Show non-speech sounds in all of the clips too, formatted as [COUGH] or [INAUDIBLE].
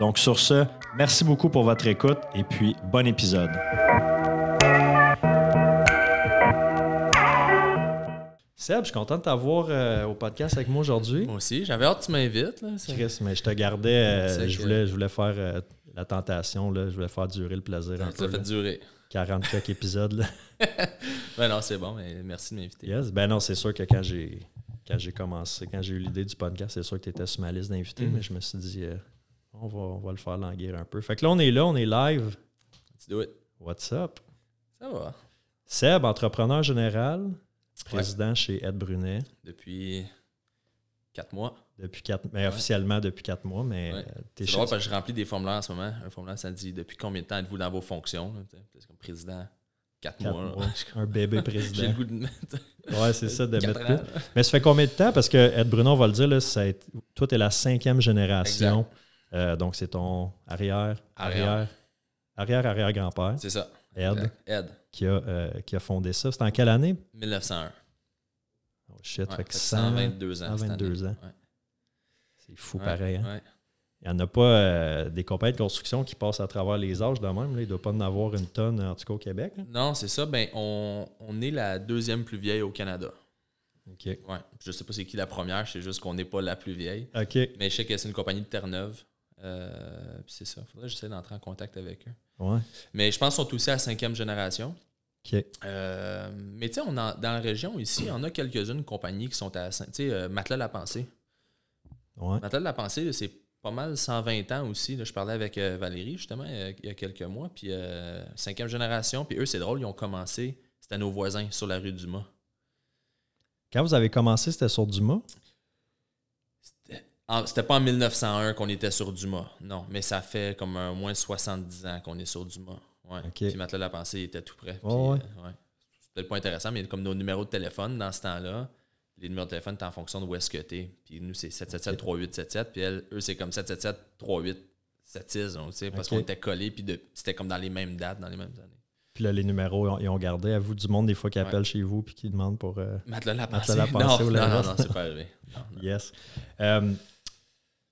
Donc sur ce, merci beaucoup pour votre écoute et puis bon épisode. Seb, je suis content de t'avoir euh, au podcast avec moi aujourd'hui. Moi aussi, j'avais hâte que tu m'invites. Chris, mais je te gardais, euh, je, voulais, je voulais faire euh, la tentation, là, je voulais faire durer le plaisir un Ça peu. fait là. durer. 40 [LAUGHS] quelques épisodes. Là. [LAUGHS] Ben non, c'est bon, mais merci de m'inviter. Yes. Ben non, c'est sûr que quand j'ai quand j'ai commencé, quand j'ai eu l'idée du podcast, c'est sûr que tu étais sur ma liste d'invités, Mhm. mais je me suis dit, euh, on, va, on va le faire languir un peu. Fait que là, on est là, on est live. Tu do it. What's up? Ça va. Seb, entrepreneur général, président chez Ed Brunet Depuis quatre mois. depuis quatre, mais Ouais. officiellement depuis quatre mois, mais Ouais. euh, drôle parce que je remplis des formulaires en ce moment. Un formulaire, ça dit depuis combien de temps êtes-vous dans vos fonctions? C'est comme président. Quatre, quatre mois. [LAUGHS] un bébé J'ai président. le goût de mettre. Ouais, c'est ça, de mettre ans. Mais ça fait combien de temps? Parce que Ed Bruno, on va le dire, là, ça a été- toi, tu es la cinquième génération. Euh, donc, c'est ton arrière, arrière, Arrière. arrière, grand-père, C'est ça. Ed, Ed. qui a, euh, qui a fondé ça. C'était en quelle année? 1901. Oh shit, Ouais, fait que fait 100 122 ans. cette 122 année. ans. Ouais. C'est fou Ouais, pareil. hein? Il n'y en a pas euh, des compagnies de construction qui passent à travers les âges de même. Là. Il ne doit pas en avoir une tonne, en tout cas au Québec. là. Non, c'est ça. Ben, on, on est la deuxième plus vieille au Canada. OK. Ouais. Je sais pas c'est qui la première, c'est juste qu'on n'est pas la plus vieille. OK. Mais je sais que c'est une compagnie de Terre-Neuve. Euh, c'est ça. Faudrait que j'essaie d'entrer en contact avec eux. Ouais. Mais je pense qu'ils sont aussi à la cinquième génération. Euh, mais tu sais, dans la région ici, on a quelques-unes compagnies qui sont à. Tu sais, euh, Matelas La Pensée. Ouais. Matelas La Pensée, c'est pas mal 120 ans aussi. là. Je parlais avec euh, Valérie, justement, il y a quelques mois. Puis cinquième génération. Puis eux, c'est drôle, ils ont commencé. C'était nos voisins sur la rue Dumas. Quand vous avez commencé, c'était sur Dumas? C'était pas en 1901 qu'on était sur Dumas, non, mais ça fait comme un moins 70 ans qu'on est sur Dumas. Ouais. Puis Matelas La Pensée était tout près. Puis, Ouais, euh, ouais. Pas intéressant, mais comme nos numéros de téléphone dans ce temps-là, les numéros de téléphone étaient en fonction de où est-ce que t'es. Puis nous, c'est 777-3877, puis elle- eux, c'est comme 777-3876, donc, tu sais, parce qu'on était collés, puis c'était comme dans les mêmes dates, dans les mêmes années. Puis là, les numéros, ils ont, gardé. À vous du monde, des fois, qui Ouais. appellent chez vous puis qui demandent pour. euh, Matelas La Matelas Pensée. La Pensée non, ou non, non, c'est pas arrivé. Non. Yes. Euh,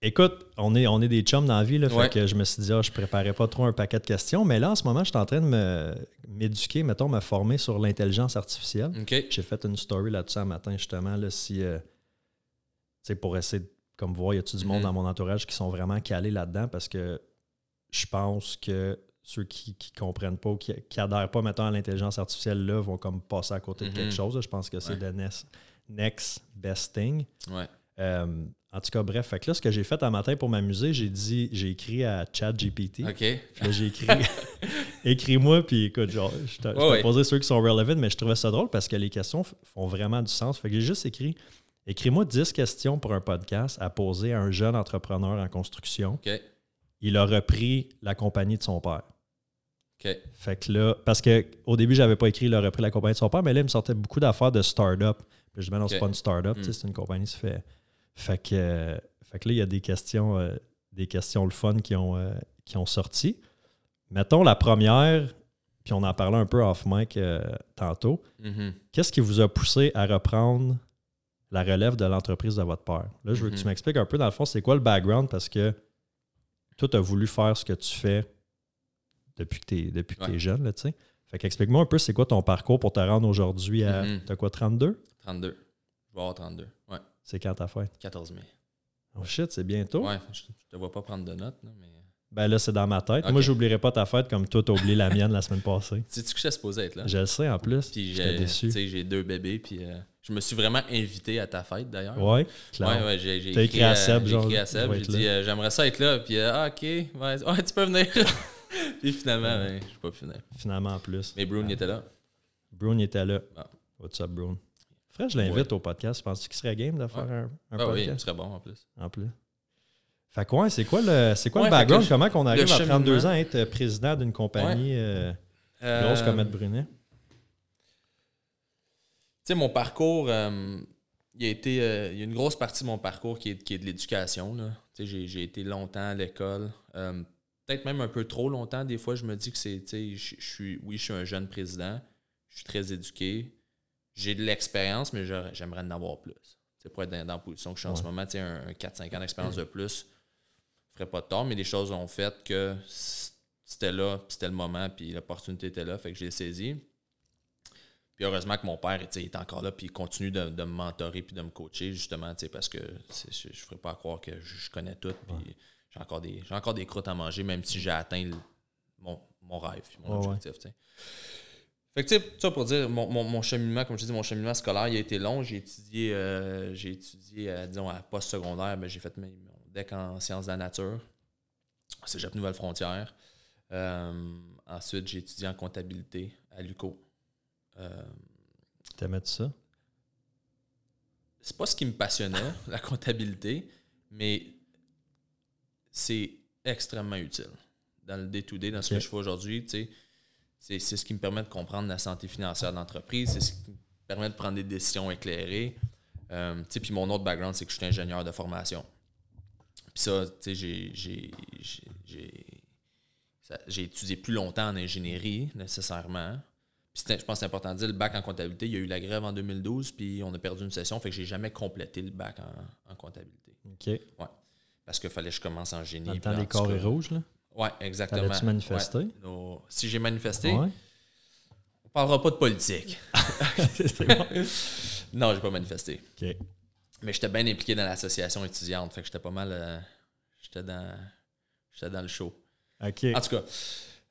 écoute, on est, on est des chums dans la vie, là, fait que je me suis dit, ah, je préparais pas trop un paquet de questions, mais là, en ce moment, je suis en train de me- m'éduquer, mettons, me former sur l'intelligence artificielle. J'ai fait une story là-dessus un matin, justement, là, si, euh, pour essayer de comme voir, y a-tu du monde Mhm. dans mon entourage qui sont vraiment calés là-dedans? Parce que je pense que ceux qui ne comprennent pas ou qui, qui adhèrent pas, mettons, à l'intelligence artificielle, là, vont comme passer à côté de Mhm. quelque chose. là. Je pense que c'est Ouais. le next, next best thing. Ouais. Euh, en tout cas, bref, fait que là, ce que j'ai fait un matin pour m'amuser, j'ai dit, j'ai écrit à ChatGPT. OK. Puis là, j'ai écrit [LAUGHS] écris-moi, puis écoute, genre, je t'ai t'ai Ouais, posé ceux qui sont relevant, mais je trouvais ça drôle parce que les questions font vraiment du sens. Fait que j'ai juste écrit écris-moi 10 questions pour un podcast à poser à un jeune entrepreneur en construction. OK. Il a repris la compagnie de son père. OK. Fait que là, parce que au début, j'avais pas écrit il a repris la compagnie de son père, mais là, il me sortait beaucoup d'affaires de start-up. Puis je dis, ben non, c'est Ok. pas une start-up, tu sais, Mm. c'est une compagnie, ça fait. Fait que, euh, fait que là, il y a des questions, euh, des questions le fun qui ont, euh, qui ont sorti. Mettons la première, puis on en parlait un peu off mic euh, tantôt. Mhm. Qu'est-ce qui vous a poussé à reprendre la relève de l'entreprise de votre père? Là, je veux que tu Mhm. m'expliques un peu, dans le fond, c'est quoi le background? Parce que toi, tu as voulu faire ce que tu fais depuis que tu es, depuis que t'es Ouais. jeune, tu sais. Fait qu'explique-moi un peu, c'est quoi ton parcours pour te rendre aujourd'hui à. Mhm. T'as quoi, 32? 32. Je vais avoir 32. Ouais. C'est quand ta fête? 14 mai. Oh shit, c'est bientôt. Ouais, je, je te vois pas prendre de notes, là, mais. Ben là, c'est dans ma tête. Moi, j'oublierai pas ta fête comme toi, t'as oublié la mienne la semaine passée. [LAUGHS] Sais-tu que j'étais supposé être là? Je le sais en plus. Puis j'ai, déçu. tu sais, j'ai deux bébés, puis euh, je me suis vraiment invité à ta fête d'ailleurs. Ouais, clair. Ouais, ouais, j'ai, écrit à Seb, j'ai genre, écrit à Seb, vais j'ai dit euh, j'aimerais ça être là, puis euh, ah, ok, ouais, [LAUGHS] ouais, tu peux venir. [LAUGHS] puis finalement, ben, je peux pas pu venir. Finalement, en plus. Mais Brune il était là. Brune était là. Ah. What's up, Brune? Frère, je l'invite au podcast. Penses-tu qu'il serait game de faire un, un Ah oui, ce podcast serait bon en plus. en plus? Fait quoi, c'est quoi le, c'est quoi le background? Comment qu'on arrive à 32 cheminement- ans à être président d'une compagnie euh, grosse Euh, comme Ed Brunet? Tu sais, mon parcours, euh, il, a été, il y a une grosse partie de mon parcours qui est, qui est de l'éducation. j'ai, j'ai été longtemps à l'école. peut-être même un peu trop longtemps. Des fois, je me dis que c'est, tu sais, je, je suis, oui, je suis un jeune président. Je suis très éduqué. J'ai de l'expérience, mais j'aimerais en avoir plus. C'est pour être dans, dans la position que je suis en ce moment, un, un 4-5 ans d'expérience de plus ne ferait pas de tort, mais les choses ont fait que c'était là, puis c'était le moment, puis l'opportunité était là, fait que j'ai saisi. Puis heureusement que mon père il est encore là, puis il continue de, de me mentorer puis de me coacher, justement, parce que je ne ferais pas croire que je, je connais tout, puis j'ai encore, des, encore des croûtes à manger, même si j'ai atteint le- mon, mon rêve, mon Ouais, objectif. Fait que, tu sais, ça pour dire, mon, mon, mon cheminement, comme je dis, mon cheminement scolaire, il a été long. J'ai étudié, euh, j'ai étudié euh, disons, à post-secondaire, mais j'ai fait mes- mon DEC en sciences de la nature, au Cégep Nouvelle-Frontière. Euh, ensuite, j'ai étudié en comptabilité à l'UCO. Euh, T'aimais ça? c'est pas ce qui me passionnait, [LAUGHS] la comptabilité, mais c'est extrêmement utile dans le day-to-day, dans ce que je fais aujourd'hui. tu sais. C'est ce qui me permet de comprendre la santé financière de l'entreprise, c'est ce qui me permet de prendre des décisions éclairées. Euh, puis mon autre background, c'est que je suis ingénieur de formation. Puis ça, tu sais, j'ai- j'ai- j'ai- j'ai ça- j'ai étudié plus longtemps en ingénierie, nécessairement. Puis je pense que c'est important de dire, le bac en comptabilité, il y a eu la grève en 2012, puis on a perdu une session, fait que j'ai jamais complété le bac en, en comptabilité. OK. Parce qu'il fallait que je commence en génie. Dans le temps des corps et rouges, là? Ouais, exactement. T'allais-tu manifester? Ouais. Nos- Si j'ai manifesté, Ouais. on parlera pas de politique. [LAUGHS] Bon. non, j'ai pas manifesté. OK. Mais j'étais bien impliqué dans l'association étudiante, fait que j'étais pas mal. euh, j'étais dans. J'étais dans le show. OK. En tout cas,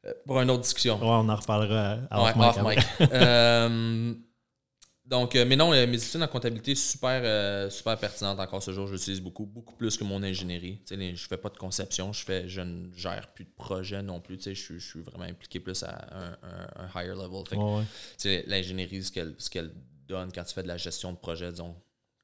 euh, pour une autre discussion. Ouais, on en reparlera à Ouais, off mic off. Euh, donc, euh, mais non, euh, mes études en comptabilité, super, euh, super pertinentes encore ce jour. Je l'utilise beaucoup, beaucoup plus que mon ingénierie. Je fais pas de conception, je fais, je ne gère plus de projet non plus. Je, suis- je suis vraiment impliqué plus à un, un- un higher level. Ouais, l'ingénierie, ce qu'elle, donne quand tu fais de la gestion de projet, disons,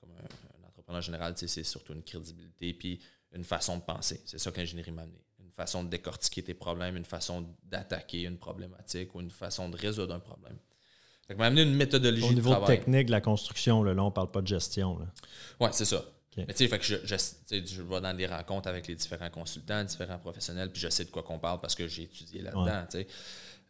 comme un, un entrepreneur général, c'est surtout une crédibilité puis une façon de penser. C'est ça que l'ingénierie m'a amené. Une façon de décortiquer tes problèmes, une façon d'attaquer une problématique ou une façon de résoudre un problème. Ça m'a amené une méthodologie Au de niveau travail. technique de la construction, là, là on parle pas de gestion. Ouais, c'est ça. Mais tu sais, fait que je, vais dans des rencontres avec les différents consultants, différents professionnels, puis je sais de quoi qu'on parle parce que j'ai étudié là-dedans. Ouais.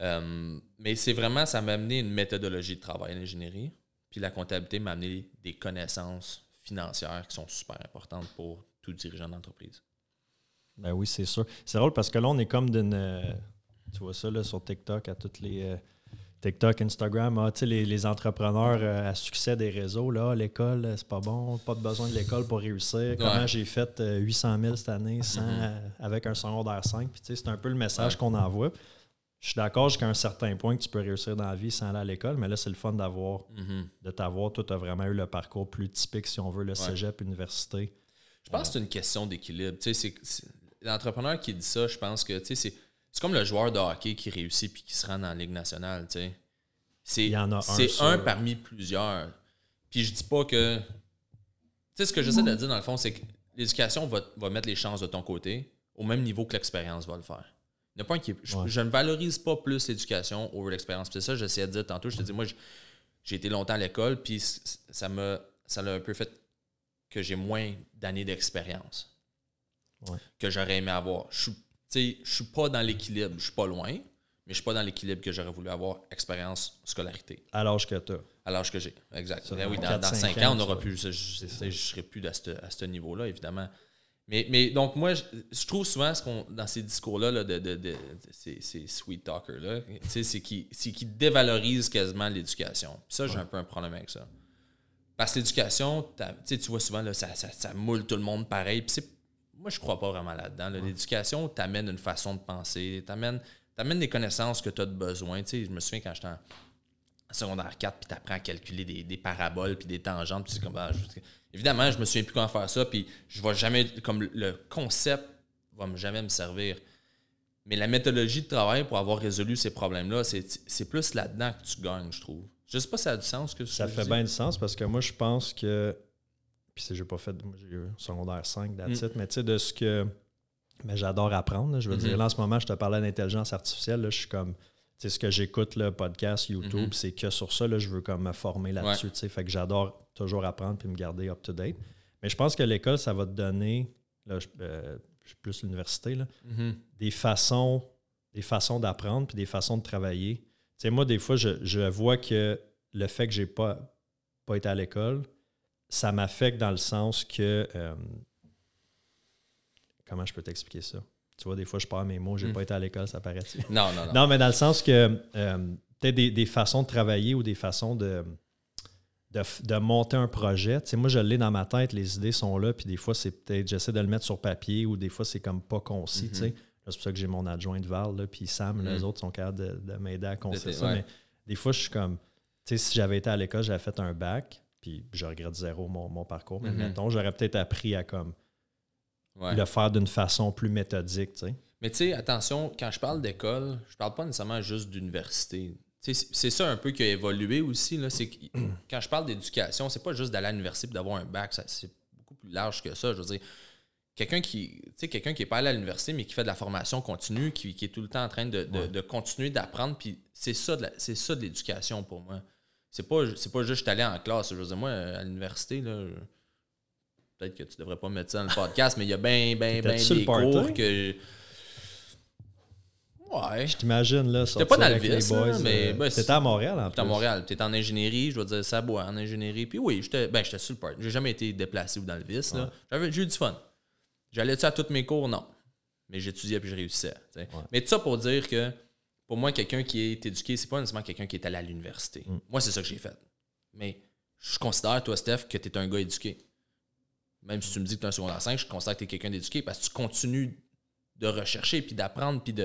Euh, mais c'est vraiment, ça m'a amené une méthodologie de travail en ingénierie. Puis la comptabilité m'a amené des connaissances financières qui sont super importantes pour tout dirigeant d'entreprise. Ben oui, c'est sûr. C'est drôle parce que là, on est comme d'une. euh, tu vois ça là, sur TikTok, à toutes les. euh, TikTok, Instagram, ah, tu sais, les, les entrepreneurs euh, à succès des réseaux, là, l'école, euh, c'est pas bon, pas de besoin de l'école pour réussir. Comment Ouais. j'ai fait euh, 800 000 cette année sans, Mhm. euh, avec un secondaire 5. Puis, tu sais, c'est un peu le message Ouais. qu'on envoie. Je suis d'accord jusqu'à un certain point que tu peux réussir dans la vie sans aller à l'école, mais là, c'est le fun d'avoir, Mhm. de t'avoir. Toi, tu as vraiment eu le parcours plus typique, si on veut, le cégep, université. Je pense que c'est une question d'équilibre. L'entrepreneur qui dit ça, je pense que tu sais, c'est c'est comme le joueur de hockey qui réussit puis qui se rend dans la Ligue nationale. tu sais. C'est Il y en a un sur- un parmi plusieurs. Puis je dis pas que. Tu sais, ce que j'essaie de dire dans le fond, c'est que l'éducation va, va mettre les chances de ton côté au même niveau que l'expérience va le faire. Il a pas un qui je, Ouais. je ne valorise pas plus l'éducation over l'expérience. Puis C'est ça, que j'essayais de dire tantôt. Je te dis, moi, j'ai été longtemps à l'école, puis ça m'a ça l'a un peu fait que j'ai moins d'années d'expérience Ouais. que j'aurais aimé avoir. Je suis, sais, je suis pas dans l'équilibre, je suis pas loin, mais je suis pas dans l'équilibre que j'aurais voulu avoir expérience, scolarité, À l'âge que tu as. à l'âge que j'ai. Exact. Ça, Ben oui, dans dans, quatre, dans cinq 5 ans, on n'aura ça- plus. Je, je serai plus à ce, à ce niveau-là, évidemment. Mais, mais donc, moi, je, je trouve souvent ce qu'on, dans ces discours-là, là, de, de, de- de- ces, ces sweet talkers-là, c'est qu'ils dévalorisent quasiment l'éducation. Ça, j'ai un peu un problème avec ça. Parce que l'éducation, tu vois souvent, là, ça, ça, ça moule tout le monde pareil. Puis moi, je crois pas vraiment là-dedans. L'éducation t'amène une façon de penser, t'amène amène des connaissances que tu as de besoin. Tu sais, je me souviens quand j'étais en secondaire 4, puis tu apprends à calculer des, paraboles, puis des tangentes, puis c'est comme... Ah, évidemment, je me souviens plus comment faire ça, puis je vais jamais... Comme le concept va jamais me servir. Mais la méthodologie de travail pour avoir résolu ces problèmes-là, c'est plus là-dedans que tu gagnes, je trouve. Je sais pas si ça a du sens que ça fait bien du sens parce que moi, je pense que. Puis, j'ai pas fait. Moi, j'ai eu secondaire 5, that's mm. mais tu sais, de ce que. Mais j'adore apprendre. je veux dire, mm-hmm. là, en ce moment, je te parlais d'intelligence artificielle. Là, je suis comme. Tu sais, ce que j'écoute, le podcast, YouTube, mm-hmm. c'est que sur ça, là, je veux comme me former là-dessus. Tu sais, fait que j'adore toujours apprendre puis me garder up-to-date. Mais je pense que l'école, ça va te donner. Là, je, euh, plus l'université, là, mm-hmm. des façons des façons d'apprendre puis des façons de travailler. Tu sais, moi, des fois, je, vois que le fait que j'ai pas, pas été à l'école, ça m'affecte dans le sens que. Euh, comment je peux t'expliquer ça? Tu vois, des fois, je parle mes mots, j'ai n'ai mm. pas été à l'école, ça paraît. [LAUGHS] Non, non, non. Non, mais dans le sens que euh, peut-être des, des, façons de travailler ou des façons de, de, monter un projet. Tu sais, moi, je l'ai dans ma tête, les idées sont là, puis des fois, c'est peut-être, j'essaie de le mettre sur papier ou des fois, c'est comme pas concis. tu sais. Mhm. C'est pour ça que j'ai mon adjoint de Val, là, puis Sam, les mhm. autres sont capables de, m'aider à construire ça. Mais des fois, je suis comme, tu sais, si j'avais été à l'école, j'avais fait un bac, puis je regrette zéro mon, parcours. Mais maintenant mhm. j'aurais peut-être appris à comme le faire d'une façon plus méthodique, tu sais. Mais tu sais, attention, quand je parle d'école, je parle pas nécessairement juste d'université c'est ça un peu qui a évolué aussi. Là, c'est [CLEARS THROAT] quand je parle d'éducation, c'est pas juste d'aller à l'université et d'avoir un bac, c'est beaucoup plus large que ça. Je veux dire, quelqu'un qui quelqu'un qui est pas allé à l'université, mais qui fait de la formation continue, qui, est tout le temps en train de, continuer d'apprendre, puis c'est ça de c'est ça de l'éducation pour moi. C'est pas, pas juste allé en classe. Je veux dire, moi, à l'université, peut-être que tu devrais pas mettre ça dans le podcast, mais il y a bien, bien, bien des cours que Ouais. Je t'imagine là. J'étais pas dans le vice, mais. Euh, t'étais à Montréal en plus. à Montréal. T'étais en ingénierie, je veux dire, ça boit en ingénierie. Puis oui, j'étais ben, sur le part. J'ai jamais été déplacé ou dans le vice. J'avais J'ai eu du fun. J'allais-tu à tous mes cours? Non. Mais j'étudiais puis je réussissais. Mais tout ça pour dire que pour moi, quelqu'un qui est éduqué, c'est pas nécessairement quelqu'un qui est allé à l'université. Mm. Moi, c'est ça que j'ai fait. Mais je considère, toi, Steph, que tu es un gars éduqué. Même si tu me dis que tu es un secondaire 5, je considère que tu es quelqu'un d'éduqué parce que tu continues de rechercher, puis d'apprendre, puis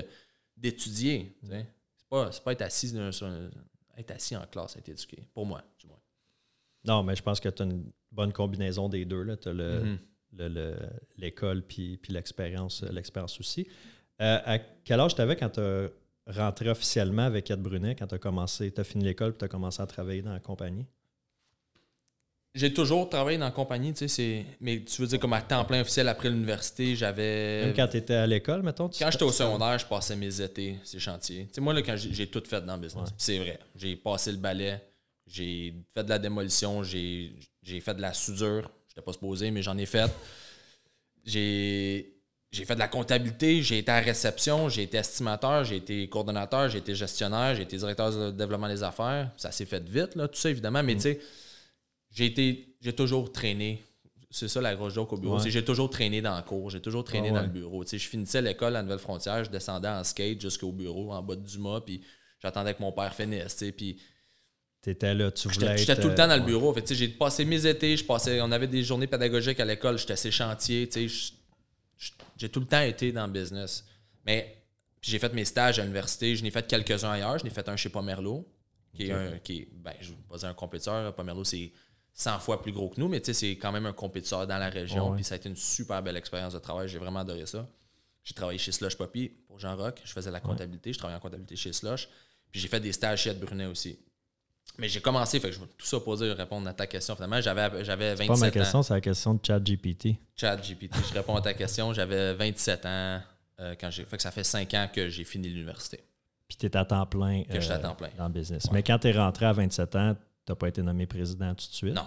d'étudier. C'est pas, pas être assis, être assis en classe, être éduqué. Pour moi, du moins. Non, mais je pense que tu as une bonne combinaison des deux. Tu as mm-hmm. l'école le, puis, puis l'expérience aussi. Euh, à quel âge tu avais quand tu as rentré officiellement avec Ed Brunet, quand tu as commencé, tu as fini l'école et tu as commencé à travailler dans la compagnie? J'ai toujours travaillé dans la compagnie, tu sais, mais tu veux dire comme à temps plein officiel après l'université, j'avais. Même quand tu étais à l'école, mettons? Quand j'étais au secondaire, je passais mes étés, ces chantiers. Tu sais, moi, là, quand j'ai tout fait dans le business, c'est vrai. J'ai passé le balai, j'ai fait de la démolition, j'ai fait de la soudure. Je n'étais pas supposé, mais j'en ai fait. J'ai j'ai fait de la comptabilité, j'ai été à réception, j'ai été estimateur, j'ai été coordonnateur, j'ai été gestionnaire, j'ai été directeur de développement des affaires. Ça s'est fait vite, là, tout ça, évidemment, mais mm. tu sais j'ai été j'ai toujours traîné. C'est ça la grosse joke au bureau. J'ai toujours traîné dans le cours, j'ai toujours traîné dans le bureau. je finissais l'école à Nouvelle-Frontière, je descendais en skate jusqu'au bureau en bas de Dumas, puis j'attendais que mon père finisse. Puis T'étais là, tu voulais J'étais tout le temps dans le euh, bureau. fait, j'ai passé mes étés, je passais, on avait des journées pédagogiques à l'école, j'étais assez chantier. J'ai tout le temps été dans le business. Mais j'ai fait mes stages à l'université, je n'ai fait quelques-uns ailleurs. Je n'ai fait un chez Pomerlo, qui est un, qui ben, je pas dire un compétiteur. Pomerlo, c'est 100 fois plus gros que nous, mais c'est quand même un compétiteur dans la région. Puis ça a été une super belle expérience de travail. J'ai vraiment adoré ça. J'ai travaillé chez Slush Poppy pour Jean Rock. Je faisais la comptabilité. Je travaillais en comptabilité chez Slush. Puis j'ai fait des stages chez Ed Brunet aussi. Mais j'ai commencé, fait que je tout ça pour dire, répondre à ta question. Finalement, j'avais, j'avais 27 ans. pas ma question, c'est la question de ChatGPT. ChatGPT. je réponds à ta question. J'avais 27 ans euh, quand j'ai. Fait que ça fait 5 ans que j'ai fini l'université. Puis tu es à temps plein, que à temps plein. dans le business. Mais quand tu es rentré à 27 ans, tu n'as pas été nommé président tout de suite? Non.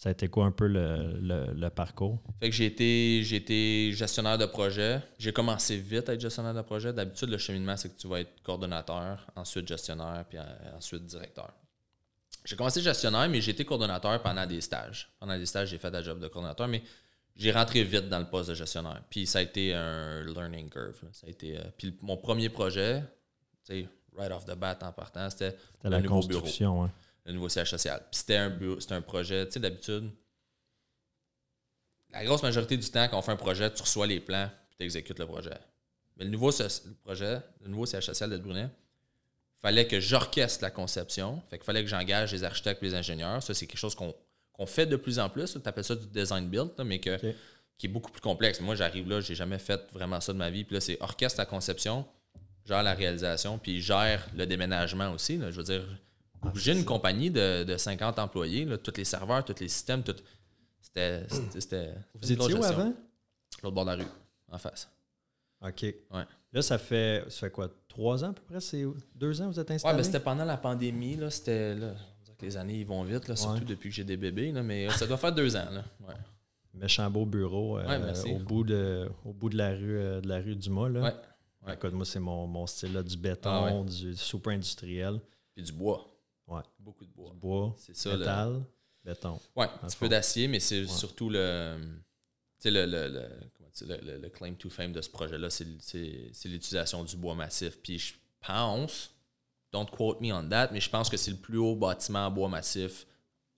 Ça a été quoi un peu le, parcours? Fait que j'ai été, j'ai été gestionnaire de projet. J'ai commencé vite à être gestionnaire de projet. D'habitude, le cheminement, c'est que tu vas être coordonnateur, ensuite gestionnaire, puis euh, ensuite directeur. J'ai commencé gestionnaire, mais j'ai été coordonnateur pendant des stages. Pendant des stages, j'ai fait la job de coordonnateur, mais j'ai rentré vite dans le poste de gestionnaire. Puis ça a été un learning curve. Ça a été, euh, puis mon premier projet, tu sais, right off the bat en partant, c'était la nouveau construction, bureau le nouveau siège social. Puis c'était un, un projet, tu sais, d'habitude, la grosse majorité du temps, quand on fait un projet, tu reçois les plans puis tu exécutes le projet. Mais le nouveau le projet, le nouveau CHSL de Brunet, fallait que j'orchestre la conception. Fait qu'il fallait que j'engage les architectes et les ingénieurs. Ça, c'est quelque chose qu'on fait de plus en plus. Tu appelles ça du design build, mais que, qui est beaucoup plus complexe. Moi, j'arrive là, j'ai jamais fait vraiment ça de ma vie. Puis là, c'est orchestre la conception, gère la réalisation, puis gère le déménagement aussi. Je veux dire, ah, j'ai une compagnie de, 50 employés, tous les serveurs, tous les systèmes, tout. C'était. Vous étiez où avant? L'autre bord de la rue, en face. OK. Ouais. Là, ça fait, ça fait quoi? Trois ans à peu près? C'est deux ans vous êtes installé? Oui, ben, c'était pendant la pandémie. Là, c'était, là, les années ils vont vite, là, surtout depuis que j'ai des bébés. Là, mais ça doit faire deux ans. Là. Ouais. Méchant beau bureau euh, au, bout de, au bout de la rue, euh, de la rue Dumas. Là. Ouais. Ouais. Écoute, moi, c'est mon, mon style là, du béton, ah du super industriel. Puis du bois. Ouais. Beaucoup de bois. Du bois, c'est ça, métal, béton. Ouais, un petit peu d'acier, mais c'est surtout le, le, le, le le, claim to fame de ce projet-là, c'est l'utilisation du bois massif. Puis je pense, don't quote me on that, mais je pense que c'est le plus haut bâtiment en bois massif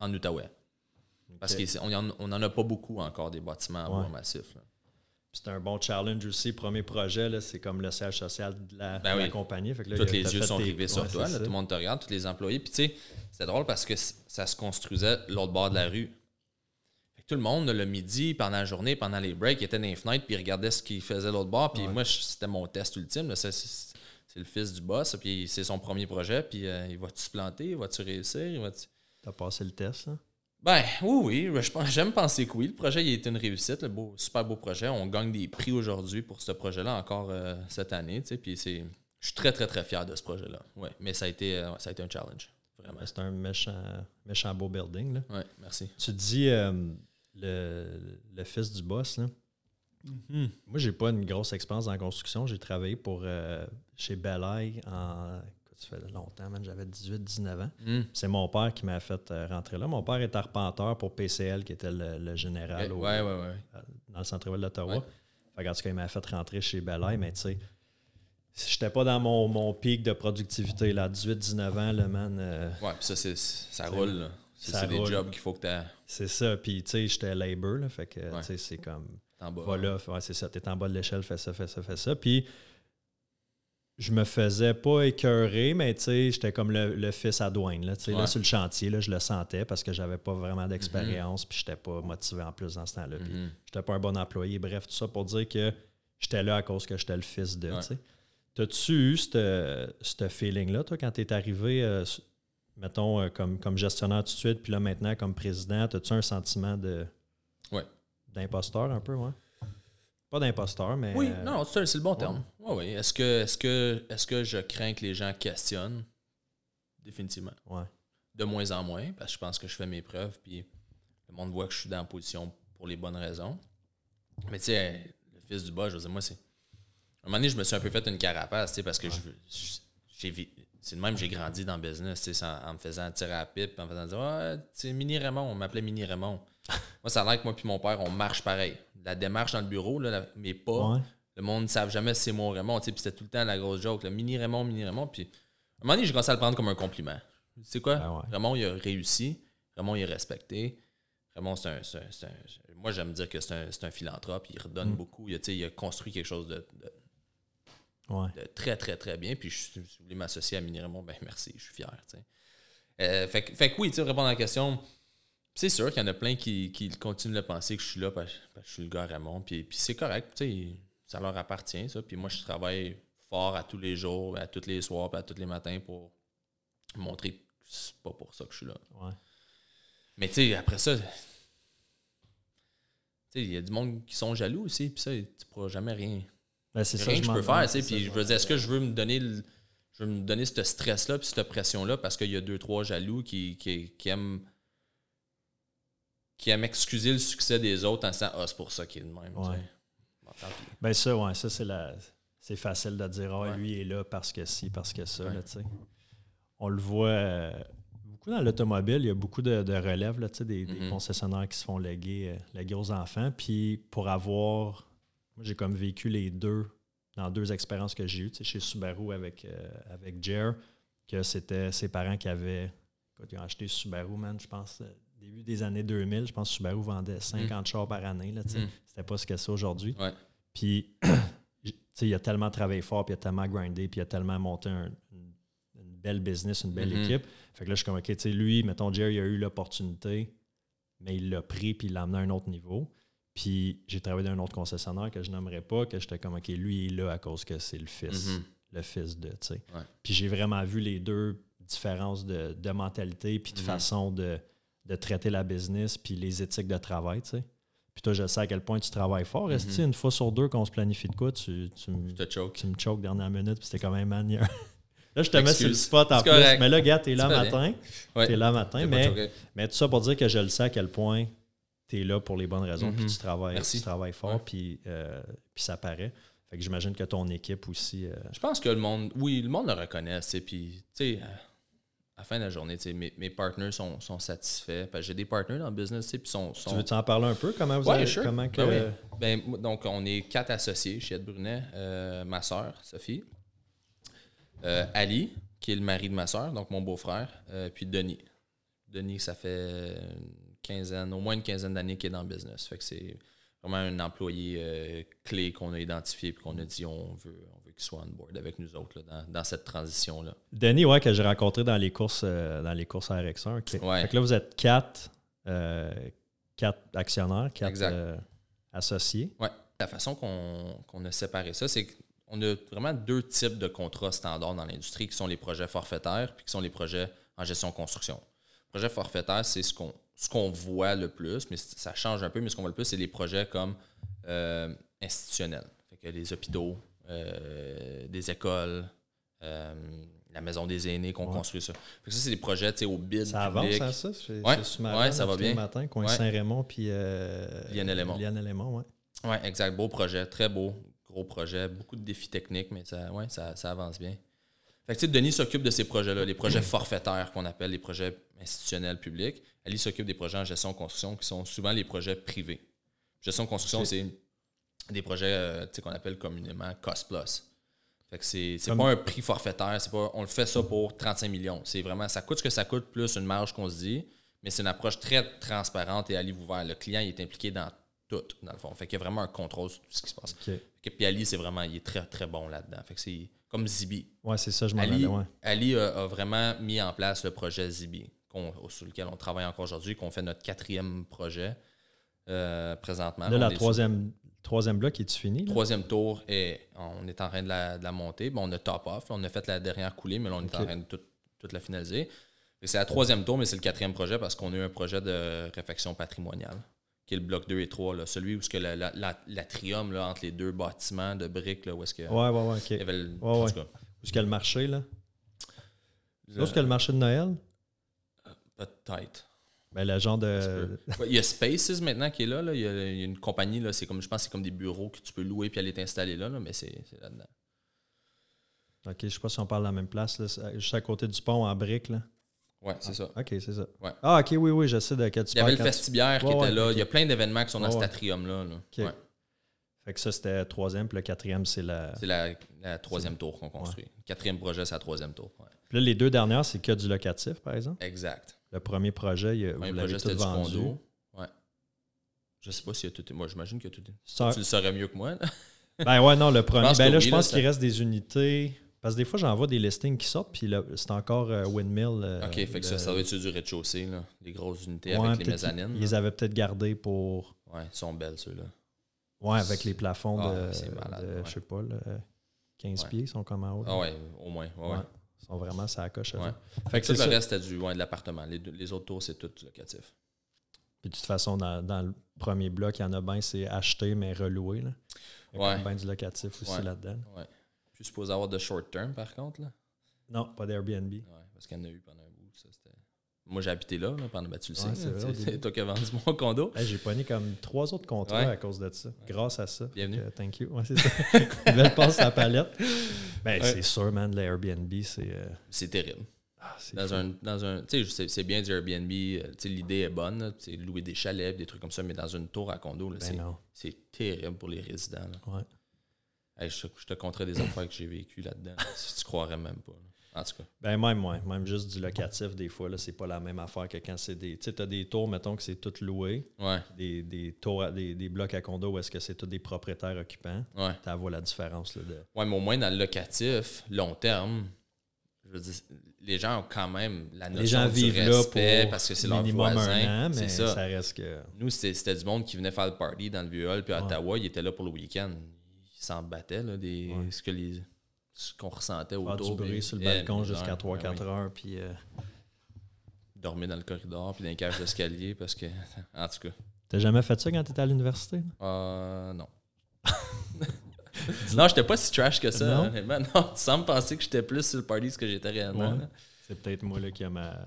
en Outaouais. Parce qu'on n'en a pas beaucoup encore des bâtiments en bois massif. C'est un bon challenge aussi. Premier projet, c'est comme le siège social de la, ben compagnie. Tous les yeux sont rivés sur toi. tout le monde te regarde, tous les employés. Puis tu sais, c'est drôle parce que ça se construisait l'autre bord de la rue tout le monde, le midi, pendant la journée, pendant les breaks, il était dans les fenêtres puis il regardait ce qu'il faisait l'autre bord. Puis moi, c'était mon test ultime. C'est le fils du boss, puis c'est son premier projet. Puis euh, il va-tu se planter? Va-tu réussir? T'as passé le test, hein? Ben oui, oui. [LAUGHS] J'aime penser que oui. Le projet il est une réussite. Le beau, super beau projet. On gagne des prix aujourd'hui pour ce projet-là encore euh, cette année. Puis c'est. Je suis très, très, très fier de ce projet-là. Ouais, mais ça a été, euh, ça a été un challenge. Vraiment. C'est un méchant, méchant beau building. Oui, merci. Tu dis le, fils du boss. Là. Mm-hmm. Moi, j'ai pas une grosse expérience en construction. J'ai travaillé pour euh, chez Bellay en. Ça fait longtemps, j'avais 18-19 ans. Mm. C'est mon père qui m'a fait euh, rentrer là. Mon père est arpenteur pour PCL, qui était le, général dans le centre-ville d'Ottawa. En tout cas, il m'a fait rentrer chez Bellay, mais tu sais, j'étais pas dans mon, mon pic de productivité, là, 18-19 ans, le man. Euh, ouais, puis ça, ça roule. Là. C'est des jobs qu'il faut que tu C'est ça. Puis, tu sais, j'étais labor, là, fait que, tu sais, c'est comme. En bas. Voilà, ouais, c'est ça. T'es en bas de l'échelle, fais ça, fais ça, fais ça. Puis, je me faisais pas écœurer, mais tu sais, j'étais comme le, fils à douane. Là, là, sur le chantier, là, je le sentais parce que j'avais pas vraiment d'expérience, puis j'étais pas motivé en plus dans ce temps-là. Puis, mm-hmm. j'étais pas un bon employé. Bref, tout ça pour dire que j'étais là à cause que j'étais le fils de. sais. T'as-tu eu ce feeling-là, toi, quand t'es arrivé euh, mettons, euh, comme, comme gestionnaire tout de suite, puis là maintenant comme président, as-tu un sentiment de ouais. d'imposteur un peu, ouais? Pas d'imposteur, mais. Oui, non, c'est le bon terme. Oui, oui. Est-ce que, est que, est que je crains que les gens questionnent? Définitivement. Ouais. De moins en moins, parce que je pense que je fais mes preuves, puis le monde voit que je suis dans la position pour les bonnes raisons. Mais tu sais, le fils du bas, je veux dire, moi, c'est. À un moment donné, je me suis un peu fait une carapace, tu sais, parce que j'ai c'est de même que j'ai grandi dans le business, en, me faisant tirer à la pipe, en me faisant dire Ouais, c'est Mini Raymond, on m'appelait Mini Raymond. moi, ça a l'air que moi et mon père, on marche pareil. La démarche dans le bureau, là, mais pas. Le monde ne savent jamais si c'est mon Raymond. Puis c'était tout le temps la grosse joke. Mini Raymond, Mini Raymond. Puis à un moment donné, j'ai commencé à le prendre comme un compliment. Tu sais quoi? Ben Raymond, il a réussi. Raymond, il est respecté. Raymond, c'est un, Moi, j'aime dire que c'est un, philanthrope. Il redonne mm. beaucoup. Il a, il a construit quelque chose de très, très, très bien. Puis, je, si vous voulez m'associer à Mini Raymond, ben merci, je suis fier. Euh, fait, que oui, tu répondre à la question, c'est sûr qu'il y en a plein qui, continuent de penser que je suis là parce, que je suis le gars Raymond. Puis, puis c'est correct, ça leur appartient, ça. Puis moi, je travaille fort à tous les jours, à tous les soirs, à tous les matins pour montrer que c'est pas pour ça que je suis là. Mais tu sais, après ça, il y a du monde qui sont jaloux aussi, puis ça, tu pourras jamais rien ben, c'est rien que je peux faire, puis je veux dire, est-ce que je veux me donner je veux me donner ce stress-là puis cette pression-là parce qu'il y a deux, trois jaloux qui, qui, aiment qui aiment excuser le succès des autres en disant Ah, c'est pour ça qu'il est de même. ben ça, ouais, ça c'est la. C'est facile de dire Ah, lui est là parce que si, parce que ça. Là, On le voit euh, beaucoup dans l'automobile, il y a beaucoup de, de relèves là, des, des mm-hmm. concessionnaires qui se font léguer, euh, léguer aux enfants. Puis pour avoir moi, j'ai comme vécu les deux dans deux expériences que j'ai eues. chez Subaru avec, euh, avec Jer, que c'était ses parents qui avaient. Quand ils ont acheté Subaru, man, je pense, début des années 2000, je pense que Subaru vendait 50 chars par année. Là. Mm. C'était pas ce que c'est aujourd'hui. Ouais. Puis, [CLEARS THROAT] il a tellement travaillé fort, puis il a tellement grindé, puis il a tellement monté un- une, une belle business, une belle Mhm. équipe. Fait que là, je suis comme, OK, lui, mettons, Jerry a eu l'opportunité, mais il l'a pris, puis il l'a amené à un autre niveau. Puis, j'ai travaillé dans un autre concessionnaire que je n'aimerais pas, que j'étais comme, OK, lui, il est là à cause que c'est le fils, Mhm. le fils de, tu sais. Ouais. Puis, j'ai vraiment vu les deux différences de, de mentalité, puis de Mhm. façon de, de traiter la business, puis les éthiques de travail, tu sais. Puis toi, je sais à quel point tu travailles fort. Est-ce que Mhm. une fois sur deux qu'on se planifie de quoi, tu, tu, me- te choke. tu me choques dernière minute, puis c'était quand même man. il y a- Là, je te mets sur le spot en plus. Mais là, gars, t'es là matin. Ouais. T'es là matin. Mais tout ça pour dire que je le sais à quel point t'es là pour les bonnes raisons, puis Mhm. tu travailles, Merci. tu travailles fort, Ouais. puis, euh, puis ça paraît. Fait que j'imagine que ton équipe aussi. euh, Je pense que le monde, oui, le monde le reconnaît, tu puis, tu sais, à la fin de la journée, tu sais, mes, mes partners sont, sont satisfaits. J'ai des partners dans le business, tu puis sont, Tu sont, veux t'en parler un peu? Comment vous Ouais, avez, sure. comment que, Ben oui. Ben, donc, on est quatre associés chez Ed Brunet. Euh, ma soeur, Sophie. Ali, qui est le mari de ma soeur, donc mon beau-frère. puis Denis. Denis, ça fait quinzaine, au moins une quinzaine d'années qu'il est dans le business. Fait que c'est vraiment un employé euh, clé qu'on a identifié et qu'on a dit on veut, on veut qu'il soit on board avec nous autres là, dans, dans cette transition-là. Denis, ouais, que j'ai rencontré dans les courses, euh, dans les courses à RX1. ok. Ouais. Fait que là, vous êtes quatre, euh, quatre actionnaires, quatre associés. Ouais. La façon qu'on qu'on a séparé ça, c'est qu'on a vraiment deux types de contrats standards dans l'industrie qui sont les projets forfaitaires puis qui sont les projets en gestion construction. Projet forfaitaire, c'est ce qu'on ce qu'on voit le plus, mais ça change un peu, mais ce qu'on voit le plus, c'est les projets comme euh, institutionnels. Fait que les hôpitaux, euh, des écoles, euh, la maison des aînés qu'on Ouais. construit ça. Fait que ça, c'est des projets au bid Ça avance, public. hein, ça? C'est Ouais, ma ouais, ça va bien. matins, coin. Saint-Raymond, puis. Lionel Aymon, ouais. Oui, exact. Beau projet, très beau. Gros projet, beaucoup de défis techniques, mais ça, ouais, ça, ça avance bien. Fait que, Denis s'occupe de ces projets-là, les projets [CLEARS THROAT] forfaitaires qu'on appelle les projets institutionnels publics. Ali s'occupe des projets en gestion construction qui sont souvent les projets privés. Gestion construction, c'est des projets euh, qu'on appelle communément cost plus. Fait que c'est pas un prix forfaitaire, c'est pas on le fait ça pour 35 millions. C'est vraiment ça coûte ce que ça coûte plus une marge qu'on se dit, mais c'est une approche très transparente et Ali ouvert. Le client il est impliqué dans tout, dans le fond. Fait qu'il y a vraiment un contrôle sur tout ce qui se passe. OK. Fait que- Puis Ali, c'est vraiment, il est très, très bon là-dedans. Fait que c'est comme Zibi. Ouais, c'est ça, je m'en Ali, allais, ouais. Ali a, a vraiment mis en place le projet Zibi, sur lequel on travaille encore aujourd'hui, qu'on fait notre quatrième projet euh, présentement. Là, la est sur- troisième, troisième bloc, est-tu fini? là? Troisième tour, et on est en train de la, de la monter. Bon, on a top off. On a fait la dernière coulée, mais là, on est en train de tout, toute la finaliser. C'est la troisième tour, mais c'est le quatrième projet parce qu'on a eu un projet de réfection patrimoniale, qui est le bloc 2 et 3. Là, celui où ce que la- la- la- l'atrium là, entre les deux bâtiments de briques, là, où est-ce que. Ouais, ouais, ouais, il y avait le- Ouais, ouais. Où est-ce qu'il y a le marché, là? le- Où est-ce qu'il y a le marché de Noël? Peut-être. Ben, le genre de... Il y a Spaces maintenant qui est là. là. Il, y a, il y a une compagnie, là, c'est comme, je pense que c'est comme des bureaux que tu peux louer puis aller t'installer là, là, mais c'est là-dedans. OK, je sais pas si on parle de la même place, là. C'est Juste à côté du pont en briques, là. Ouais, c'est ça. OK, c'est ça. Ouais. Ah, OK, oui, oui, je sais de quel tu Il y avait le vestibiaire qui Ouais, était ouais, là. Il y a plein d'événements qui sont dans cet atrium-là. là. Fait que ça, c'était le troisième, puis le quatrième, c'est la... C'est la, la troisième tour qu'on construit. Quatrième projet, c'est la troisième tour. Puis là, les deux dernières, c'est que du locatif, par exemple? Exact. Le premier projet, il- vous l'avez tout vendu. condo. Ouais. Je sais pas s'il y a tout. Moi, j'imagine que tout. Un- Tu le saurais mieux que moi. là. [LAUGHS] Ben ouais, non, le premier. Ben là, je pense ça- qu'il reste des unités. Parce que des fois, j'en vois des listings qui sortent, puis là, c'est encore euh, Windmill. euh, ok, fait que ça, ça va être sur du rez-de-chaussée, là? Des grosses unités Ouais, avec les mezzanines. Ils les avaient peut-être gardés pour. Ouais, ils sont belles, ceux-là. Ouais, avec les plafonds Ah, de. malade, de, ouais. Je sais pas, là, 15 Ouais. pieds, ils sont comme en haut. Ah ouais, au moins. Ouais, sont vraiment ça coche. Ouais. Fait que tout c'est le reste, c'était du ouais, de l'appartement. Les, autres tours, c'est tout du locatif. Puis de toute façon, dans, dans le premier bloc, il y en a bien, c'est acheté, mais reloué. Là. Il y a Ouais. bien du locatif aussi Ouais. là-dedans. Ouais. Je suis supposé avoir de short term, par contre, là. Non, pas d'Airbnb. Ouais, parce qu'il y en a eu pendant un bout. Ça, c'était... Moi, j'ai habité là, là, pendant. Ben, tu le sais, Ouais, c'est toi qui as vendu mon condo. Hey, j'ai pogné comme trois autres contrats Ouais. à cause de ça, grâce à ça. Bienvenue. Thank you. Ouais, c'est ça. [LAUGHS] Belle passe à la palette. Ben, c'est sûr, man, l'Airbnb, c'est. euh, C'est terrible. ah, c'est Dans fou. un, dans un, tu sais, c'est, bien du Airbnb. euh, l'idée est bonne. là, louer des chalets, des trucs comme ça, mais dans une tour à condo, Ben c'est, terrible pour les résidents. là. Ouais. Hey, je, je te conterai des affaires que j'ai vécues là-dedans. si tu croirais même pas. là. En tout cas. Ben même, ouais, même juste du locatif, des fois, là, c'est pas la même affaire que quand c'est des. Tu sais, t'as des tours, mettons que c'est tout loué. Ouais, Des, des tours, à- des, des blocs à condo où est-ce que c'est tous des propriétaires occupants. ouais. Tu vois la différence là, de. Ouais, mais au moins dans le locatif, long terme, je veux dire, les gens ont quand même la notion Les gens du vivent là respect pour parce que c'est leur voisin. an, mais ça. ça. reste que. Nous, c'était c'était du monde qui venait faire le party dans le vieux hall, puis à Ouais. Ottawa, ils étaient là pour le week-end. Ils s'en battaient, là, des, Ouais. ce que les ce qu'on ressentait Faire autour. du bruit puis- sur le balcon jusqu'à ouais, 3-4 ben oui. heures. Puis, euh, Dormir dans le corridor, puis dans les cages d'escalier, parce que, [LAUGHS] en tout cas, T'as jamais fait ça quand t'étais à l'université? euh, non. [LAUGHS] non, j'étais pas si trash que ça, Non? honnêtement. Non, tu sembles penser que j'étais plus sur le party que ce que j'étais réellement. Ouais. C'est peut-être moi là, qui a ma.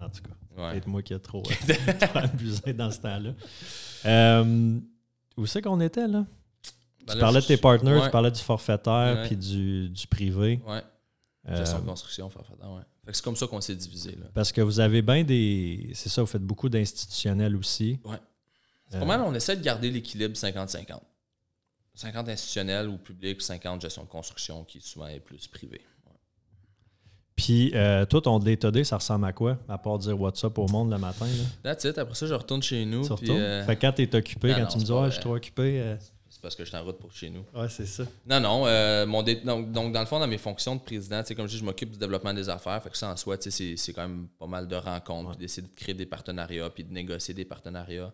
En tout cas, Ouais. peut-être moi qui a trop, trop [LAUGHS] abusé dans ce temps-là. Euh, où c'est qu'on était là? Ben tu là, parlais de tes partners, ouais, tu parlais du forfaitaire puis du, du privé. Ouais, Euh, gestion de construction. Fait que c'est comme ça qu'on s'est divisé, là. parce que vous avez bien des. C'est ça, vous faites beaucoup d'institutionnels aussi. C'est pas mal, on essaie de garder l'équilibre 50-50. 50 institutionnels ou public, 50 gestion de construction, qui souvent est plus privé. Ouais. Puis, euh, toi, ton day-to-day, ça ressemble à quoi? À part dire WhatsApp au monde le matin? Là? That's it. Après ça, je retourne chez nous. Puis, euh, Fait que quand t'es occupé, non, quand non, tu me dis, pas je suis trop occupé. euh, parce que je suis en route pour chez nous. Ouais, c'est ça. Non, non. euh, mon dé- donc, donc, dans le fond, dans mes fonctions de président, tu sais, comme je dis, je m'occupe du développement des affaires. Fait que ça, en soi, tu sais, c'est c'est quand même pas mal de rencontres, Ouais. d'essayer de créer des partenariats, puis de négocier des partenariats.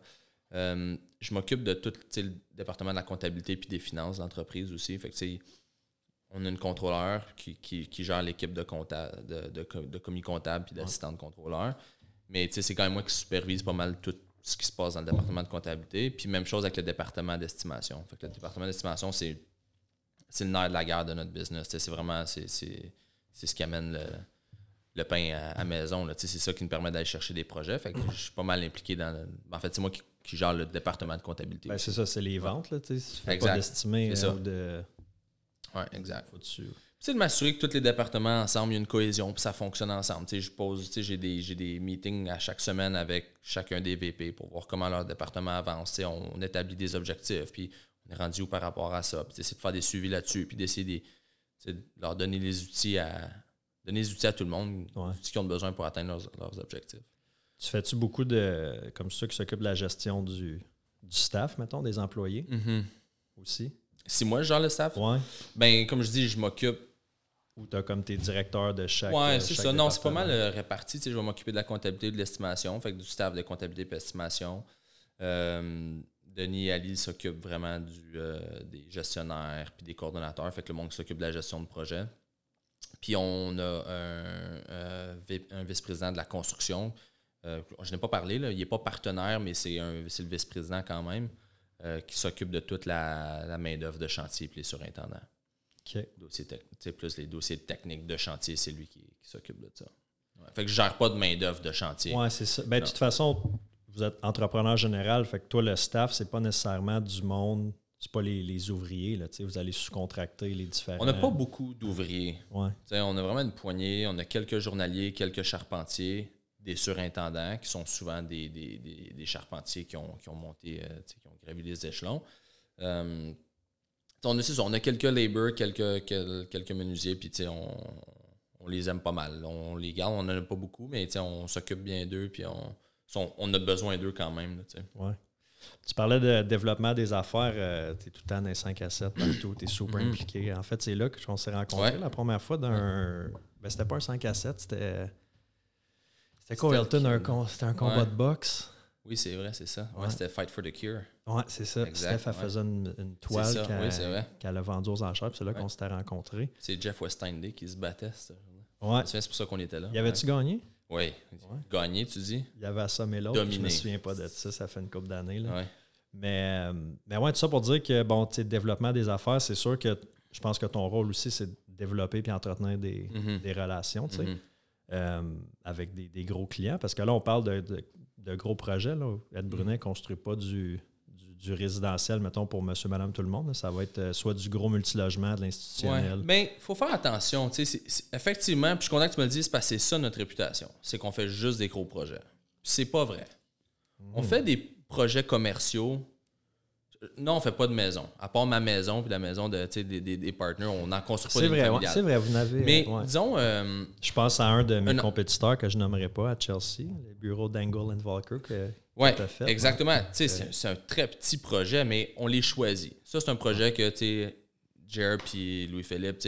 Euh, je m'occupe de tout le département de la comptabilité puis des finances d'entreprise aussi. Fait que, tu sais, on a une contrôleur qui, qui- qui gère l'équipe de, compta- de, de, co- de commis comptable puis d'assistant de contrôleur. Mais tu sais, c'est quand même moi qui supervise pas mal tout ce qui se passe dans le département de comptabilité. Puis même chose avec le département d'estimation. Fait que le département d'estimation, c'est c'est le nerf de la guerre de notre business. C'est vraiment c'est, c'est, c'est ce qui amène le, le pain à, à maison. là. C'est ça qui nous permet d'aller chercher des projets. Fait que je suis pas mal impliqué dans. le- En fait, c'est moi qui, qui gère le département de comptabilité. Ben, c'est ça, c'est les ventes, là, tu fais Exact. pas d'estimer C'est ça. ou de. Ouais, exact. Faut dessus. C'est de m'assurer que tous les départements ensemble, il y a une cohésion, puis ça fonctionne ensemble. Tu sais, je pose, tu sais, j'ai des, j'ai des meetings à chaque semaine avec chacun des VP pour voir comment leur département avance. Tu sais, on, établit des objectifs, puis on est rendu où par rapport à ça. Puis d'essayer de faire des suivis là-dessus, puis d'essayer de, leur donner les outils à donner les outils à tout le monde, Ouais. qu'ils ont besoin pour atteindre leurs, leurs objectifs. Tu fais-tu beaucoup de. Comme ceux qui s'occupent de la gestion du, du staff, mettons, des employés? Aussi? Si moi je gère le staff, Ouais. ben comme je dis, je m'occupe Ou tu as comme tes directeurs de chaque. Ouais, euh, c'est ça. Non, c'est pas mal euh, réparti. Tu sais, je vais m'occuper de la comptabilité et de l'estimation, fait que du staff de comptabilité et estimation. Euh, Denis et Ali s'occupent vraiment du, euh, des gestionnaires puis des coordonnateurs, fait que le monde qui s'occupe de la gestion de projet. Puis on a un, euh, vi- un vice-président de la construction. Je n'ai pas parlé, là. il n'est pas partenaire, mais c'est le vice-président quand même, qui s'occupe de toute la, la main-d'œuvre de chantier et les surintendants Plus les dossiers techniques de chantier, c'est lui qui, qui s'occupe de ça. Ouais. Fait que je gère pas de main-d'œuvre de chantier. Ouais, c'est ça. Ben, de toute façon, vous êtes entrepreneur général, fait que toi, le staff, c'est pas nécessairement du monde, c'est pas les, les ouvriers, là, vous allez sous-contracter les différents. On n'a pas beaucoup d'ouvriers. Ouais. On a vraiment une poignée. On a quelques journaliers, quelques charpentiers, des surintendants qui sont souvent des, des- des- des charpentiers qui ont, qui ont monté, euh, qui ont gravi les échelons. Euh, on, a, ça, on a quelques labour, quelques, quel- quelques menuisiers, puis on, on les aime pas mal. On les garde, on n'en a pas beaucoup, mais on s'occupe bien d'eux, puis on, on a besoin d'eux quand même. là. Ouais. Tu parlais de développement des affaires, tu es tout le temps dans les 5 à 7 partout, tu es super Mhm. impliqué. En fait, c'est là qu'on s'est rencontrés Ouais. la première fois d'un. Ben, c'était pas un 5 à 7, c'était. C'était quoi, Elton? C'était un combat Ouais. de boxe. Oui, c'est vrai, c'est ça. Ouais, Ouais. C'était Fight for the Cure. Ouais, c'est ça. Exact, Steph, elle faisait une, toile ça, qu'elle oui, a vendue aux enchères, c'est là qu'on s'était rencontrés. C'est Jeff Westindey qui se battait. journée. Ouais. C'est pour ça qu'on était là. Y avait-tu gagné? Oui. Gagné, tu dis? Il y avait assommé l'autre. Je me Dominé. souviens pas de ça, ça fait une couple d'années. Mais, euh, mais ouais, tout ça pour dire que, bon, tu sais, le développement des affaires, c'est sûr que je pense que ton rôle aussi, c'est de développer puis entretenir des, Mhm. des relations, tu sais, Mhm. euh, avec des, des gros clients. Parce que là, on parle de, de- de gros projets. Là. Ed Brunet ne construit pas du, du, du résidentiel, mettons, pour monsieur, madame, tout le monde. Ça va être euh, soit du gros multilogement, de Ouais. l'institutionnel. Mais il faut faire attention. effectivement, puis je suis content que tu me le dises parce que c'est ça notre réputation. C'est qu'on fait juste des gros projets. C'est pas vrai. On fait des projets commerciaux. Non, on fait pas de maison. À part ma maison puis la maison de, des, des, des partners, on n'en construit pas C'est vrai, ouais, c'est vrai, vous n'avez. Mais ouais. disons, euh, Je pense à un de mes Un- compétiteurs que je nommerai pas à Chelsea, les bureaux d'Angle and Volker. Que, ouais, t'as fait, exactement. Tu sais, C'est c'est un très petit projet, mais on les choisit. Ça, c'est un projet que, Jer puis Louis-Philippe,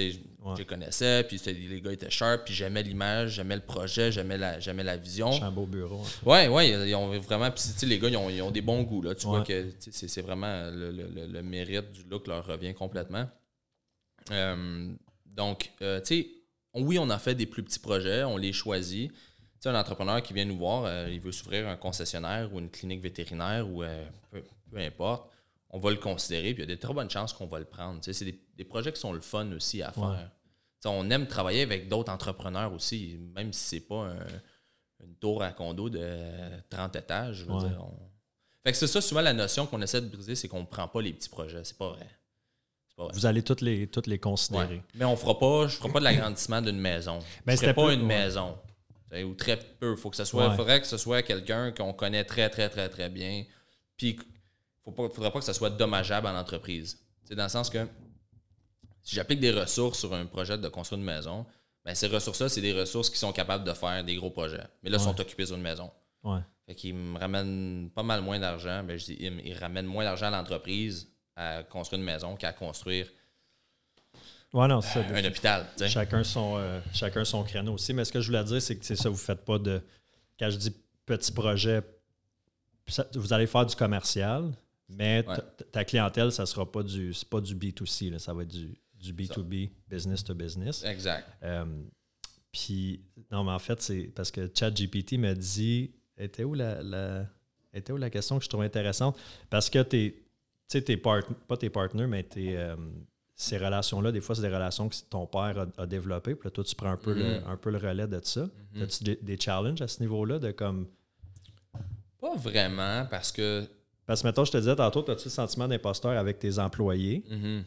Ouais. je les connaissais, puis les gars étaient sharp, puis j'aimais l'image, j'aimais le projet, j'aimais la, j'aimais la vision. c'est un beau bureau. hein. Ouais, ouais, ils ils ont vraiment. Puis, les gars, ils ont, ils ont des bons goûts, là. Tu vois que c'est c'est vraiment le, le- le- mérite du look leur revient complètement. Euh, donc, euh, tu sais, oui, on a fait des plus petits projets, on les choisit. Tu sais, un entrepreneur qui vient nous voir, euh, il veut s'ouvrir un concessionnaire ou une clinique vétérinaire ou peu, peu importe, on va le considérer, puis il y a de très bonnes chances qu'on va le prendre. Tu sais, c'est des, des projets qui sont le fun aussi à faire. On aime travailler avec d'autres entrepreneurs aussi, même si c'est pas un- une tour à condo de 30 étages. je veux Ouais. dire, on- Fait que c'est ça, souvent, la notion qu'on essaie de briser, c'est qu'on ne prend pas les petits projets. C'est pas vrai. Pas vrai. Vous allez toutes les, toutes les considérer. Ouais. Mais on fera pas, je ferai pas de l'agrandissement d'une maison. Ben, c'était ferai pas peu- une ouais. maison. Ou très peu. Faut que ce soit, Ouais. faudrait que ce soit quelqu'un qu'on connaît très, très, très, très bien. Puis, faut pas, faudrait pas que ce soit dommageable en entreprise. C'est dans le sens que si j'applique des ressources sur un projet de construire une maison, ben ces ressources-là, c'est des ressources qui sont capables de faire des gros projets. Mais là, Ouais. sont occupées sur une maison. Ouais. Fait qu'ils me ramènent pas mal moins d'argent. Ben, je dis, ils, ils ramènent moins d'argent à l'entreprise à construire une maison qu'à construire Ouais, non, c'est ça. un hôpital. Chacun son, euh, chacun son créneau aussi. Mais ce que je voulais dire, c'est que c'est ça, vous faites pas de. Quand je dis petit projet, ça- vous allez faire du commercial, mais Ouais. ta clientèle, ça sera pas du. C'est pas du B2C, là, ça va être du, du B2B, business to business. Exact. Euh, Puis, non, mais en fait, c'est parce que ChatGPT me dit était où la, la, était où la question que je trouve intéressante? Parce que tes, tu sais, tes part- pas tes partenaires, mais tes, euh, ces relations-là, des fois, c'est des relations que ton père a, a développées. Puis là, toi, tu prends un peu, le, Mhm. un peu le relais de ça. Mhm. As-tu des, des challenges à ce niveau-là de comme. Pas vraiment, parce que. Parce que, mettons, je te disais tantôt, as-tu le sentiment d'imposteur avec tes employés? Mhm.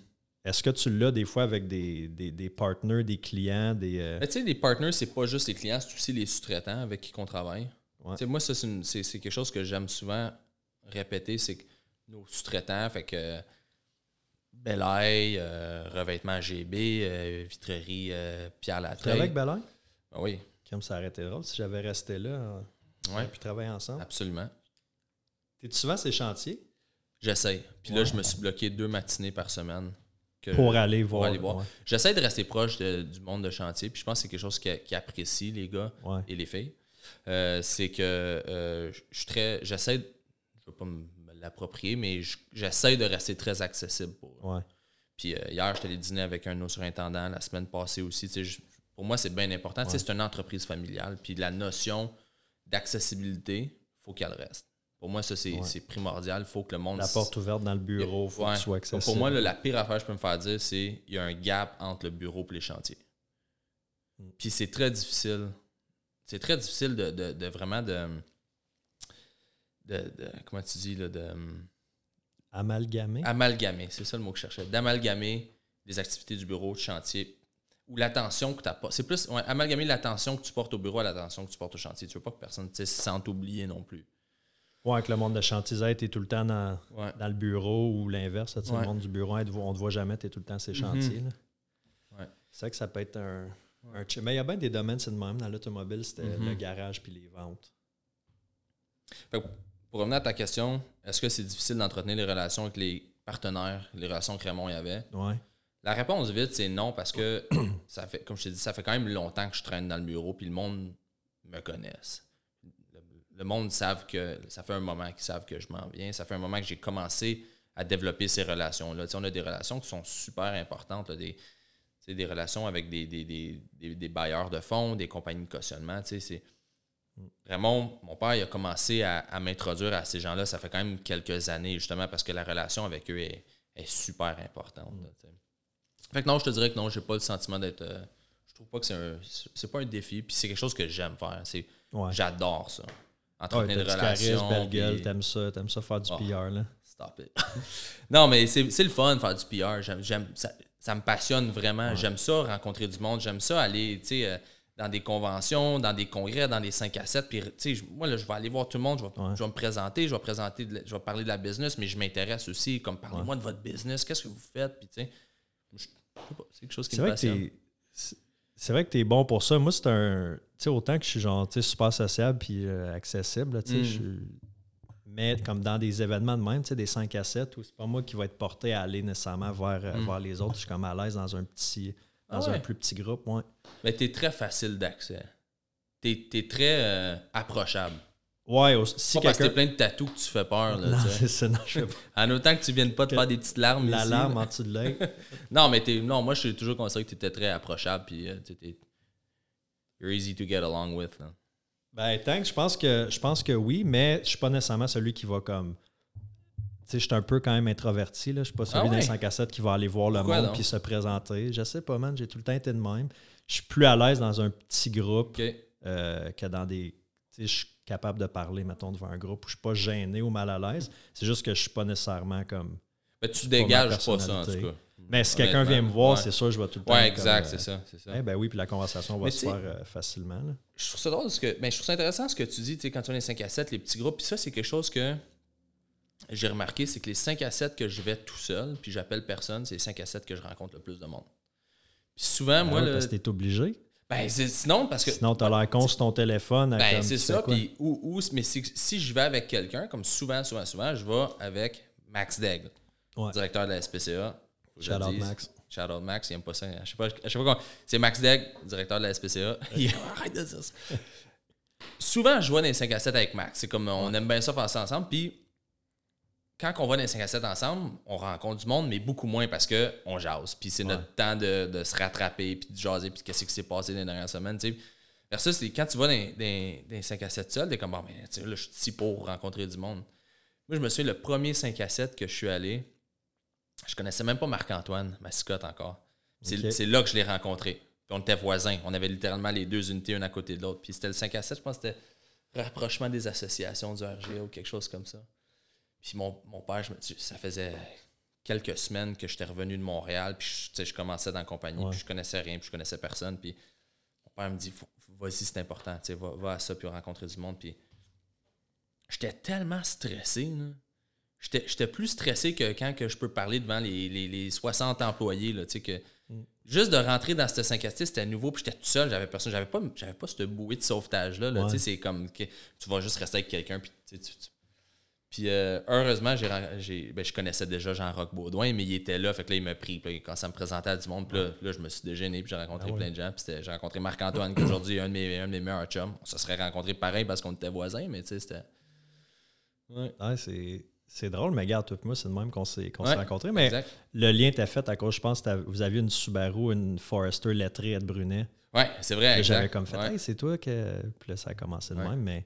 Est-ce que tu l'as des fois avec des, des, des partenaires, des clients, des. euh, Mais tu sais, les partners, c'est pas juste les clients, c'est aussi les sous-traitants avec qui on travaille. Ouais. Moi, ça, c'est quelque chose que j'aime souvent répéter, c'est que nos sous-traitants, fait que Belaï, euh, revêtement GB, euh, vitrerie euh, Pierre Tu travailles avec Belair? Ah oui, Comme ça aurait été drôle si j'avais resté là, on ouais, aurait pu travailler ensemble. absolument. T'es souvent ces chantiers? J'essaye. Puis là, Ouais. je me suis bloqué deux matinées par semaine. Que- pour aller voir. aller voir. Ouais. J'essaie de rester proche de- du monde de chantier, puis je pense que c'est quelque chose qui, qui apprécie les gars Ouais. et les filles. Euh, c'est que euh, je je suis très. J'essaie. de- Je ne veux pas me l'approprier, mais je- j'essaie de rester très accessible pour eux. Ouais. Puis euh, hier, j'étais allé dîner avec un de nos surintendants, la semaine passée aussi. Je- pour moi, c'est bien important. C'est une entreprise familiale. Puis la notion d'accessibilité, il faut qu'elle reste. Pour moi, ça, c'est Ouais. primordial. Il faut que le monde. La porte ouverte dans le bureau, il faut Ouais. que tu sois Donc, accessible. pour moi, là, la pire affaire que je peux me faire dire, c'est qu'il y a un gap entre le bureau et les chantiers. Mm. Puis c'est très difficile. C'est très difficile de, de- de vraiment de, de, Comment tu dis là, de Amalgamé. amalgamer, c'est ça le mot que je cherchais, d'amalgamer les activités du bureau, de chantier, ou l'attention que tu pas. C'est plus ouais, amalgamer l'attention que tu portes au bureau à l'attention que tu portes au chantier. Tu veux pas que personne se sente oublié non plus. Ouais, avec le monde de chantier, tu es tout le temps dans, Ouais. dans le bureau ou l'inverse. Ouais. Le monde du bureau, on ne te voit jamais, tu es tout le temps ces chantiers. là. Ouais. C'est vrai que ça peut être un. un Mais il y a bien des domaines, c'est de même. Dans l'automobile, c'était Mhm. le garage puis les ventes. Fait que pour revenir à ta question, est-ce que c'est difficile d'entretenir les relations avec les partenaires, les relations que Raymond y avait? Ouais. La réponse vite, c'est non, parce que [CLEARS THROAT] ça fait, comme je t'ai dit, ça fait quand même longtemps que je traîne dans le bureau, puis le monde me connaisse. Le, monde savent que ça fait un moment qu'ils savent que je m'en viens. Ça fait un moment que j'ai commencé à développer ces relations-là. Tu sais, on a des relations qui sont super importantes, là, des, tu sais, des relations avec des, des, des, des- bailleurs de fonds, des compagnies de cautionnement. tu sais, c'est- Raymond, mon père, il a commencé à, à m'introduire à ces gens-là. Ça fait quand même quelques années, justement, parce que la relation avec eux est, est super importante. là. Fait que non, je te dirais que non, j'ai pas le sentiment d'être. euh, je trouve pas que c'est un. C'est pas un défi, puis c'est quelque chose que j'aime faire. C'est, Ouais. J'adore ça. Ouais, Entretenir du charisme, relations. belle gueule, puis- t'aimes ça, t'aimes ça faire du Oh. PR. Là. Stop it. [LAUGHS] non, mais c'est le fun faire du PR. Ça, ça me passionne vraiment. J'aime ça rencontrer du monde. J'aime ça aller, tu sais, euh, dans des conventions, dans des congrès, dans des 5 à 7. Puis, tu sais, moi, là, je vais aller voir tout le monde, je vais, Ouais. je vais me présenter, je vais, présenter de je vais parler de la business, mais je m'intéresse aussi, comme parlez-moi de votre business, qu'est-ce que vous faites, puis tu sais, je- je sais pas, c'est quelque chose qui C'est me vrai, que passionne. t'es- c'est- vrai que tu es bon pour ça. Moi, c'est un. Tu sais, autant que je suis genre, tu sais, super sociable puis euh, accessible, tu sais, Mm. je suis- Mais comme dans des événements de même, tu sais, des 5 à 7, où c'est pas moi qui va être porté à aller nécessairement vers, euh, Mm. vers les autres. Je suis comme à l'aise dans un petit. Dans Ah ouais. un plus petit groupe, ouais. Mais t'es très facile d'accès. T'es es très euh, approchable. Ouais, au- si pas parce que quelqu'un. plein de tatous que tu fais peur. Là, Non, c'est ça, non, je fais pas. en autant que tu viennes pas te faire des petites larmes. La ici, larme là. en dessous de l'œil. [LAUGHS] Non, mais t'es, non, moi, je suis toujours considéré que tu étais très approchable. Puis, euh, tu t'es- you're easy to get along with. là. Ben, thanks. Je pense que je pense que oui, mais je suis pas nécessairement celui qui va comme. Tu sais, je suis un peu quand même introverti. Là. Je suis pas celui Ah ouais? d'un 5 à 7 qui va aller voir le Pourquoi monde puis se présenter. Je sais pas, man. J'ai tout le temps été de même. Je suis plus à l'aise dans un petit groupe euh, que dans des. Tu sais, capable de parler, mettons, devant un groupe où je suis pas gêné ou mal à l'aise. C'est juste que je suis pas nécessairement comme. Mais tu dégages pas ça, en tout cas. Mais si quelqu'un vient me voir, ouais. c'est sûr, je vais tout le temps. Ouais, exact, euh, c'est ça. Eh ben oui, puis la conversation va Mais se faire euh, facilement. là. Je trouve ça drôle parce que. Ben, je trouve ça intéressant ce que tu dis, tu sais, quand tu as les 5 à 7, les petits groupes. Puis ça, c'est quelque chose que j'ai remarqué, c'est que les 5 à 7 que je vais tout seul, puis j'appelle personne, c'est les 5 à 7 que je rencontre le plus de monde. Puis souvent, moi, Ah ouais, le- parce que t'es obligé. Ben, sinon, parce que. Sinon, t'as l'air con sur ton téléphone. à Ben, c'est ça. Puis, ou, ou- mais si, si je vais avec quelqu'un, comme souvent, souvent, souvent, je vais avec Max Daigle, Ouais. directeur de la SPCA. Shout out. Max. Shout out Max, il aime pas ça. Je sais pas, je sais pas comment. C'est Max Daigle, directeur de la SPCA. [LAUGHS] Il- Arrête de dire ça. Souvent, je vois dans les 5 à 7 avec Max. C'est comme on aime bien ça faire ça ensemble. Puis, quand on va dans les 5 à 7 ensemble, on rencontre du monde, mais beaucoup moins parce qu'on jase. Puis c'est notre temps de, de se rattraper, puis de jaser, puis qu'est-ce qui s'est passé dans les dernières semaines. tu sais. Versus, c'est quand tu vas dans, dans, dans les 5 à 7 seul, t'es comme, bon, sais, là, je suis ici pour rencontrer du monde. Moi, je me souviens, le premier 5 à 7 que je suis allé, je connaissais même pas Marc-Antoine Mascotte encore. C'est là que je l'ai rencontré. Puis on était voisins. On avait littéralement les deux unités, une à côté de l'autre. Puis c'était le 5 à 7, je pense que c'était rapprochement des associations du RGA ou quelque chose comme ça. Puis mon, mon père, je me- ça faisait quelques semaines que j'étais revenu de Montréal, puis je, je commençais dans la compagnie, Ouais. puis je connaissais rien, puis je connaissais personne. Puis mon père me dit Vas-y, c'est important, va, va à ça, puis rencontrer du monde. Puis j'étais tellement stressé, là. J'étais plus stressé que quand que je peux parler devant les, les- les 60 employés, là, que juste de rentrer dans cette 5 à 6, c'était nouveau, puis j'étais tout seul, j'avais personne, j'avais pas, pas cette bouée de sauvetage-là, là, Ouais. tu sais, c'est comme que tu vas juste rester avec quelqu'un, puis tu- puis euh, heureusement, j'ai, ren- j'ai- ben, je connaissais déjà Jean-Roch Baudouin, mais il était là. Fait que là, il m'a pris. Puis là, quand ça me présentait à du monde, puis là, là, je me suis déjeuné, puis j'ai rencontré Ah ouais. plein de gens. Puis j'ai rencontré Marc-Antoine, qui aujourd'hui est un de mes, un de mes meilleurs chums. On se serait rencontrés pareil parce qu'on était voisins, mais tu sais, c'était. Ouais. Ouais, c'est, c'est drôle, mais regarde, toi et moi, c'est de même qu'on s'est, qu'on s'est rencontrés. Mais Exact. le lien était fait à cause, je pense, que vous aviez une Subaru, une Forester lettrée à Brunet. Ouais, c'est vrai. Exact. j'avais comme fait, hey, c'est toi que. Puis là, ça a commencé de même, mais.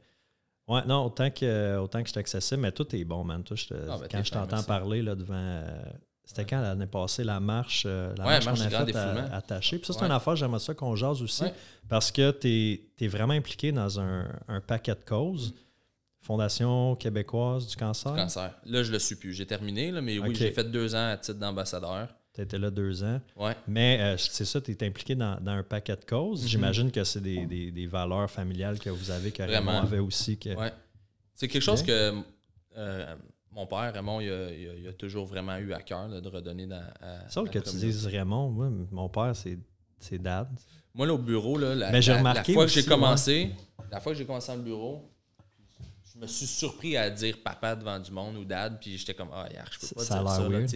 Ouais, non, autant que, autant que je suis accessible, mais tout est bon, man. Toi, je te- Ah, ben, quand je t'entends parler là, devant. euh, c'était quand l'année passée, la marche, euh, la Ouais, marche marche qu'on a du faite attachée. Puis ça, c'est Ouais. une affaire, j'aimerais ça qu'on jase aussi. Parce que tu es, vraiment impliqué dans un, un paquet de causes. Fondation québécoise du cancer. Cancer. Là, je le suis plus. J'ai terminé, là, mais oui, j'ai fait deux ans à titre d'ambassadeur. Tu étais là deux ans. Ouais. Mais euh, c'est ça, tu es impliqué dans, dans un paquet de causes. Mhm. J'imagine que c'est des, des- des valeurs familiales que vous avez, que Raymond avait aussi. Que... Ouais. C'est quelque chose que euh, mon père, Raymond, il a, il a- il a toujours vraiment eu à cœur là, de redonner dans, à, C'est que tu dises Raymond. Moi, mon père, c'est dad. Moi, là, au bureau, là, la, Mais j'ai la- la remarqué fois que j'ai commencé, la fois que j'ai commencé dans le bureau, je me suis surpris à dire papa devant du monde ou dad, puis j'étais comme, ah, yark, je peux pas ça a dire ça. là.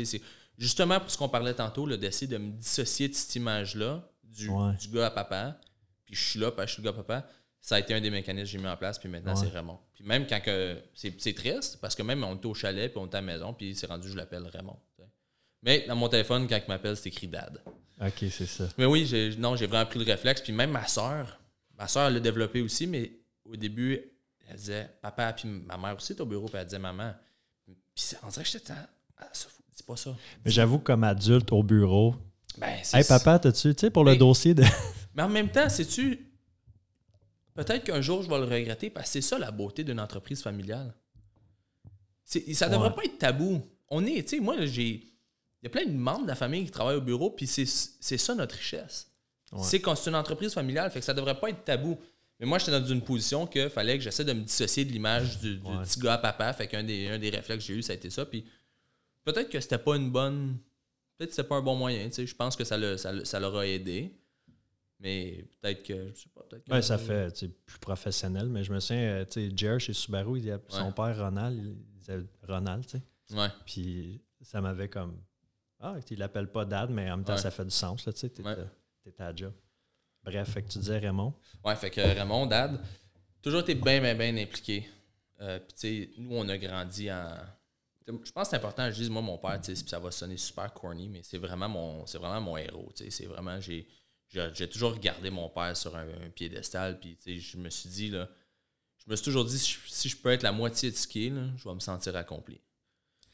Justement, pour ce qu'on parlait tantôt, d'essayer de me dissocier de cette image-là, du, Ouais. du gars à papa, puis je suis là, puis je suis le gars à papa, ça a été un des mécanismes que j'ai mis en place, puis maintenant, Ouais. c'est Raymond. Puis même quand que. C'est triste, parce que même on était au chalet, puis on était à la maison, puis c'est rendu, je l'appelle Raymond. Mais dans mon téléphone, quand il m'appelle, c'est écrit dad. OK, c'est ça. Mais oui, non, j'ai vraiment pris le réflexe. Puis même ma soeur, ma soeur l'a développé aussi, mais au début, elle disait papa, puis ma mère aussi est au bureau, puis elle disait maman. Puis c'est- on dirait que j'étais ça, dis pas ça. Mais j'avoue, que comme adulte au bureau, Ben, c'est hey papa, t'as-tu, tu sais, pour le Mais- dossier de. [LAUGHS] Mais en même temps, sais-tu, peut-être qu'un jour je vais le regretter parce que c'est ça la beauté d'une entreprise familiale. C'est- ça devrait Ouais. pas être tabou. On est, tu sais, moi, j'ai. Il y a plein de membres de la famille qui travaillent au bureau, puis c'est c'est ça notre richesse. C'est quand c'est une entreprise familiale, fait que ça devrait pas être tabou. Mais moi, j'étais dans une position qu'il fallait que j'essaie de me dissocier de l'image du, petit gars à papa. Fait qu'un des, un des réflexes que j'ai eu, ça a été ça. Puis peut-être que c'était pas une bonne. Peut-être que c'était pas un bon moyen. Je pense que ça, le, ça, ça leur a aidé. Mais peut-être que. Je sais pas. Peut-être ouais, ça fait plus professionnel. Mais je me souviens, euh, tu sais, Jer chez Subaru, il son père Ronald, il disait Ronald, tu sais. Ouais. Puis ça m'avait comme. Ah, il l'appelle pas Dad, mais en même temps, ça fait du sens, tu sais. T'es à job. Bref, fait que tu disais Raymond. Ouais, fait que Raymond, Dad, toujours été bien, bien, bien impliqué. Euh, puis, tu sais, nous, on a grandi en. Je pense que c'est important, je dis, moi, mon père, ça va sonner super corny, mais c'est vraiment mon, c'est vraiment mon héros. C'est vraiment, j'ai, j'ai toujours regardé mon père sur un, piédestal, puis, je me suis dit, là, je me suis toujours dit, si je, peux être la moitié de ce qu'il est, je vais me sentir accompli.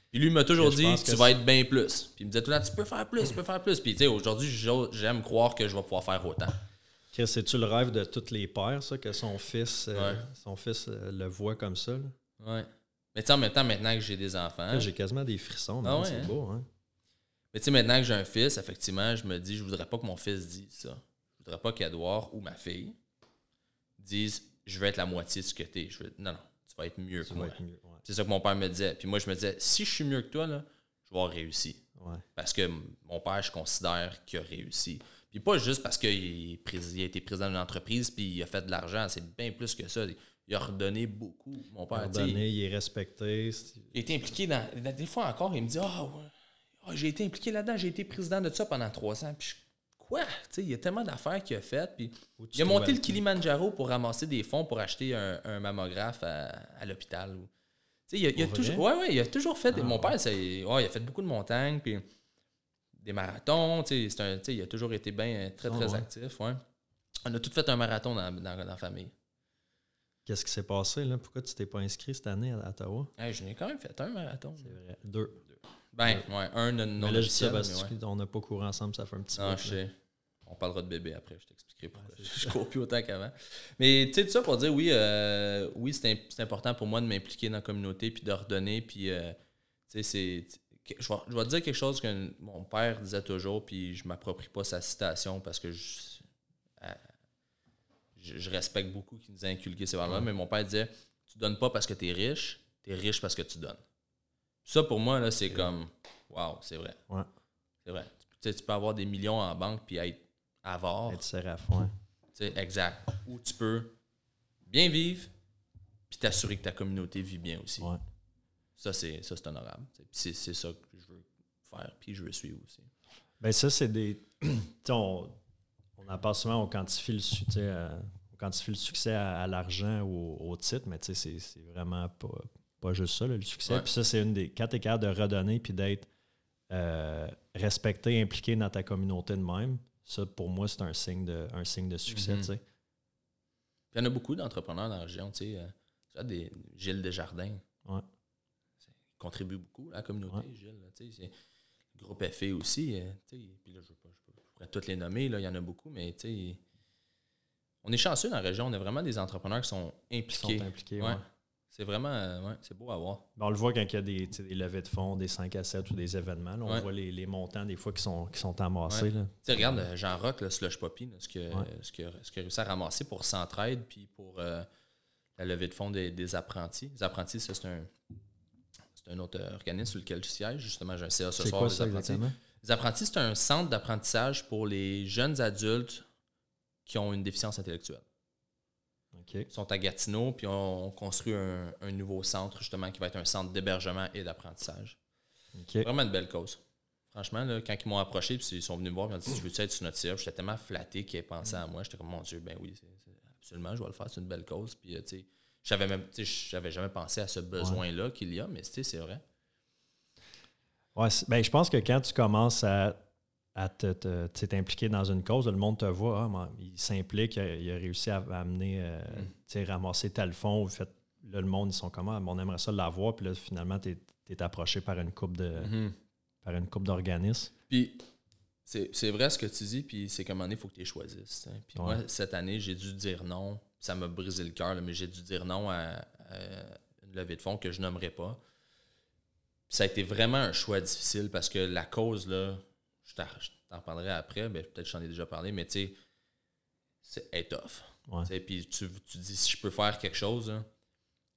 Puis lui m'a toujours dit, tu vas être bien plus. Puis il me disait tout le temps, tu peux faire plus, tu peux faire plus. Puis tu sais, aujourd'hui, j'aime croire que je vais pouvoir faire autant. C'est-tu le rêve de tous les pères, ça, que son fils, euh, son fils euh, le voit comme ça? Là? Ouais. Mais tu sais, en même temps, maintenant que j'ai des enfants. J'ai quasiment des frissons, ah c'est hein? beau, hein? Mais tu sais, maintenant que j'ai un fils, effectivement, je me dis, je voudrais pas que mon fils dise ça. Je voudrais pas qu'Edouard ou ma fille disent, je vais être la moitié de ce que tu es. Je veux... Non, non, tu vas être mieux que moi. C'est ça que mon père me disait. Puis moi, je me disais, si je suis mieux que toi, là, je vais avoir réussi. Parce que mon père, je considère qu'il a réussi. Puis pas juste parce qu'il a été président d'une entreprise puis il a fait de l'argent, c'est bien plus que ça. Il a redonné beaucoup, mon père. Il a redonné, il est respecté. Il a été impliqué dans. Des fois encore, il me dit Ah, oh, j'ai été impliqué là-dedans, j'ai été président de ça pendant trois ans. Puis quoi? Il y a tellement d'affaires qu'il a faites. Puis il a monté le Kilimanjaro pour ramasser des fonds pour acheter un, mammographe à, l'hôpital. Il a, il a toujours, ouais, ouais, il a toujours fait. mon ah, père, ouais, il a fait beaucoup de montagnes. Puis des marathons. Un, il a toujours été bien euh, très, très actif. Ouais. On a tout fait un marathon dans, dans, la famille. Qu'est-ce qui s'est passé là? Pourquoi tu t'es pas inscrit cette année à Ottawa? je n'ai quand même fait un marathon. C'est vrai. Deux. Ben, ouais, un non, non mais on n'a pas couru ensemble, ça fait un petit peu. je sais. On parlera de bébé après, je t'expliquerai pourquoi. [LAUGHS] je, ne cours plus autant qu'avant. Mais tu sais, tout ça pour dire, oui, euh, oui c'est important pour moi de m'impliquer dans la communauté puis de redonner. Puis, euh, tu sais, c'est je vais, te dire quelque chose que mon père disait toujours, puis je m'approprie pas sa citation parce que je, je, respecte beaucoup qu'il nous a inculqué ces valeurs mais mon père disait Tu donnes pas parce que tu es riche, tu es riche parce que tu donnes. Ça, pour moi, là, c'est comme Waouh, c'est vrai. C'est vrai. Tu, tu peux avoir des millions en banque puis être avare. Être séraph, ouais. exact. Ou tu peux bien vivre puis t'assurer que ta communauté vit bien aussi. Ça, c'est, ça, c'est honorable. c'est, ça que je veux faire, puis je veux suivre aussi. Ben ça, c'est des. [CLEARS THROAT] on, on en parle souvent, on quantifie le, euh, on quantifie le succès à, l'argent ou au, titre, mais c'est, vraiment pas, pas juste ça, le succès. Puis ça, c'est une des quatre écarts de redonner puis d'être euh, respecté, impliqué dans ta communauté de même. Ça, pour moi, c'est un signe de, un signe de succès. Mm-hmm. Il y en a beaucoup d'entrepreneurs dans la région. Tu sais, des Gilles Desjardins. Ouais contribue beaucoup à la communauté, Gilles. le groupe FA aussi. Euh, puis là, je, toutes les nommer, il y en a beaucoup, mais on est chanceux dans la région. On a vraiment des entrepreneurs qui sont impliqués. Sont impliqués C'est vraiment euh, c'est beau à voir. Ben, on le voit quand il y a des, des, levées de fonds, des 5 à 7 ou des événements. on voit les, montants des fois qui sont, qui sont amassés. Regarde euh, Jean Rock, le Slush Poppy, ce qu'il ce que, ce a réussi à ramasser pour Centraide puis pour la levée de fonds des, des apprentis. Les apprentis, c'est un, c'est un autre organisme sur lequel je siège. Justement, j'ai un CA ce soir. Quoi, ça, exactement? Les apprentis, c'est un centre d'apprentissage pour les jeunes adultes qui ont une déficience intellectuelle. Ils sont à Gatineau, puis on, construit un, nouveau centre, justement, qui va être un centre d'hébergement et d'apprentissage. Vraiment une belle cause. Franchement, là, quand ils m'ont approché, puis ils sont venus me voir, ils m'ont dit Tu veux être sur notre CA J'étais tellement flatté qu'ils aient pensé à moi. J'étais comme Mon Dieu, ben oui, absolument, je vais le faire, c'est une belle cause. Puis, euh, tu sais, j'avais jamais pensé à ce besoin-là qu'il y a, mais c'est vrai. Ouais, ben, je pense que quand tu commences à, à t'impliquer dans une cause, le monde te voit, ah, il s'implique, il, a réussi à, amener, euh, mm. ramasser tel fond. Fait, là, le monde, ils sont comment? On aimerait ça l'avoir, puis là, finalement, tu es, approché par une coupe de mm-hmm. par une coupe d'organismes. Puis c'est vrai ce que tu dis, puis c'est comme un il faut que tu les choisisses. Puis moi, cette année, j'ai dû dire non ça m'a brisé le cœur, mais j'ai dû dire non à, une levée de fonds que je nommerai pas. Ça a été vraiment un choix difficile parce que la cause, là, je t'en je t'en parlerai après, ben, peut-être que j'en ai déjà parlé, mais tu sais, c'est est tough. Ouais. Puis tu, tu dis, si je peux faire quelque chose, là,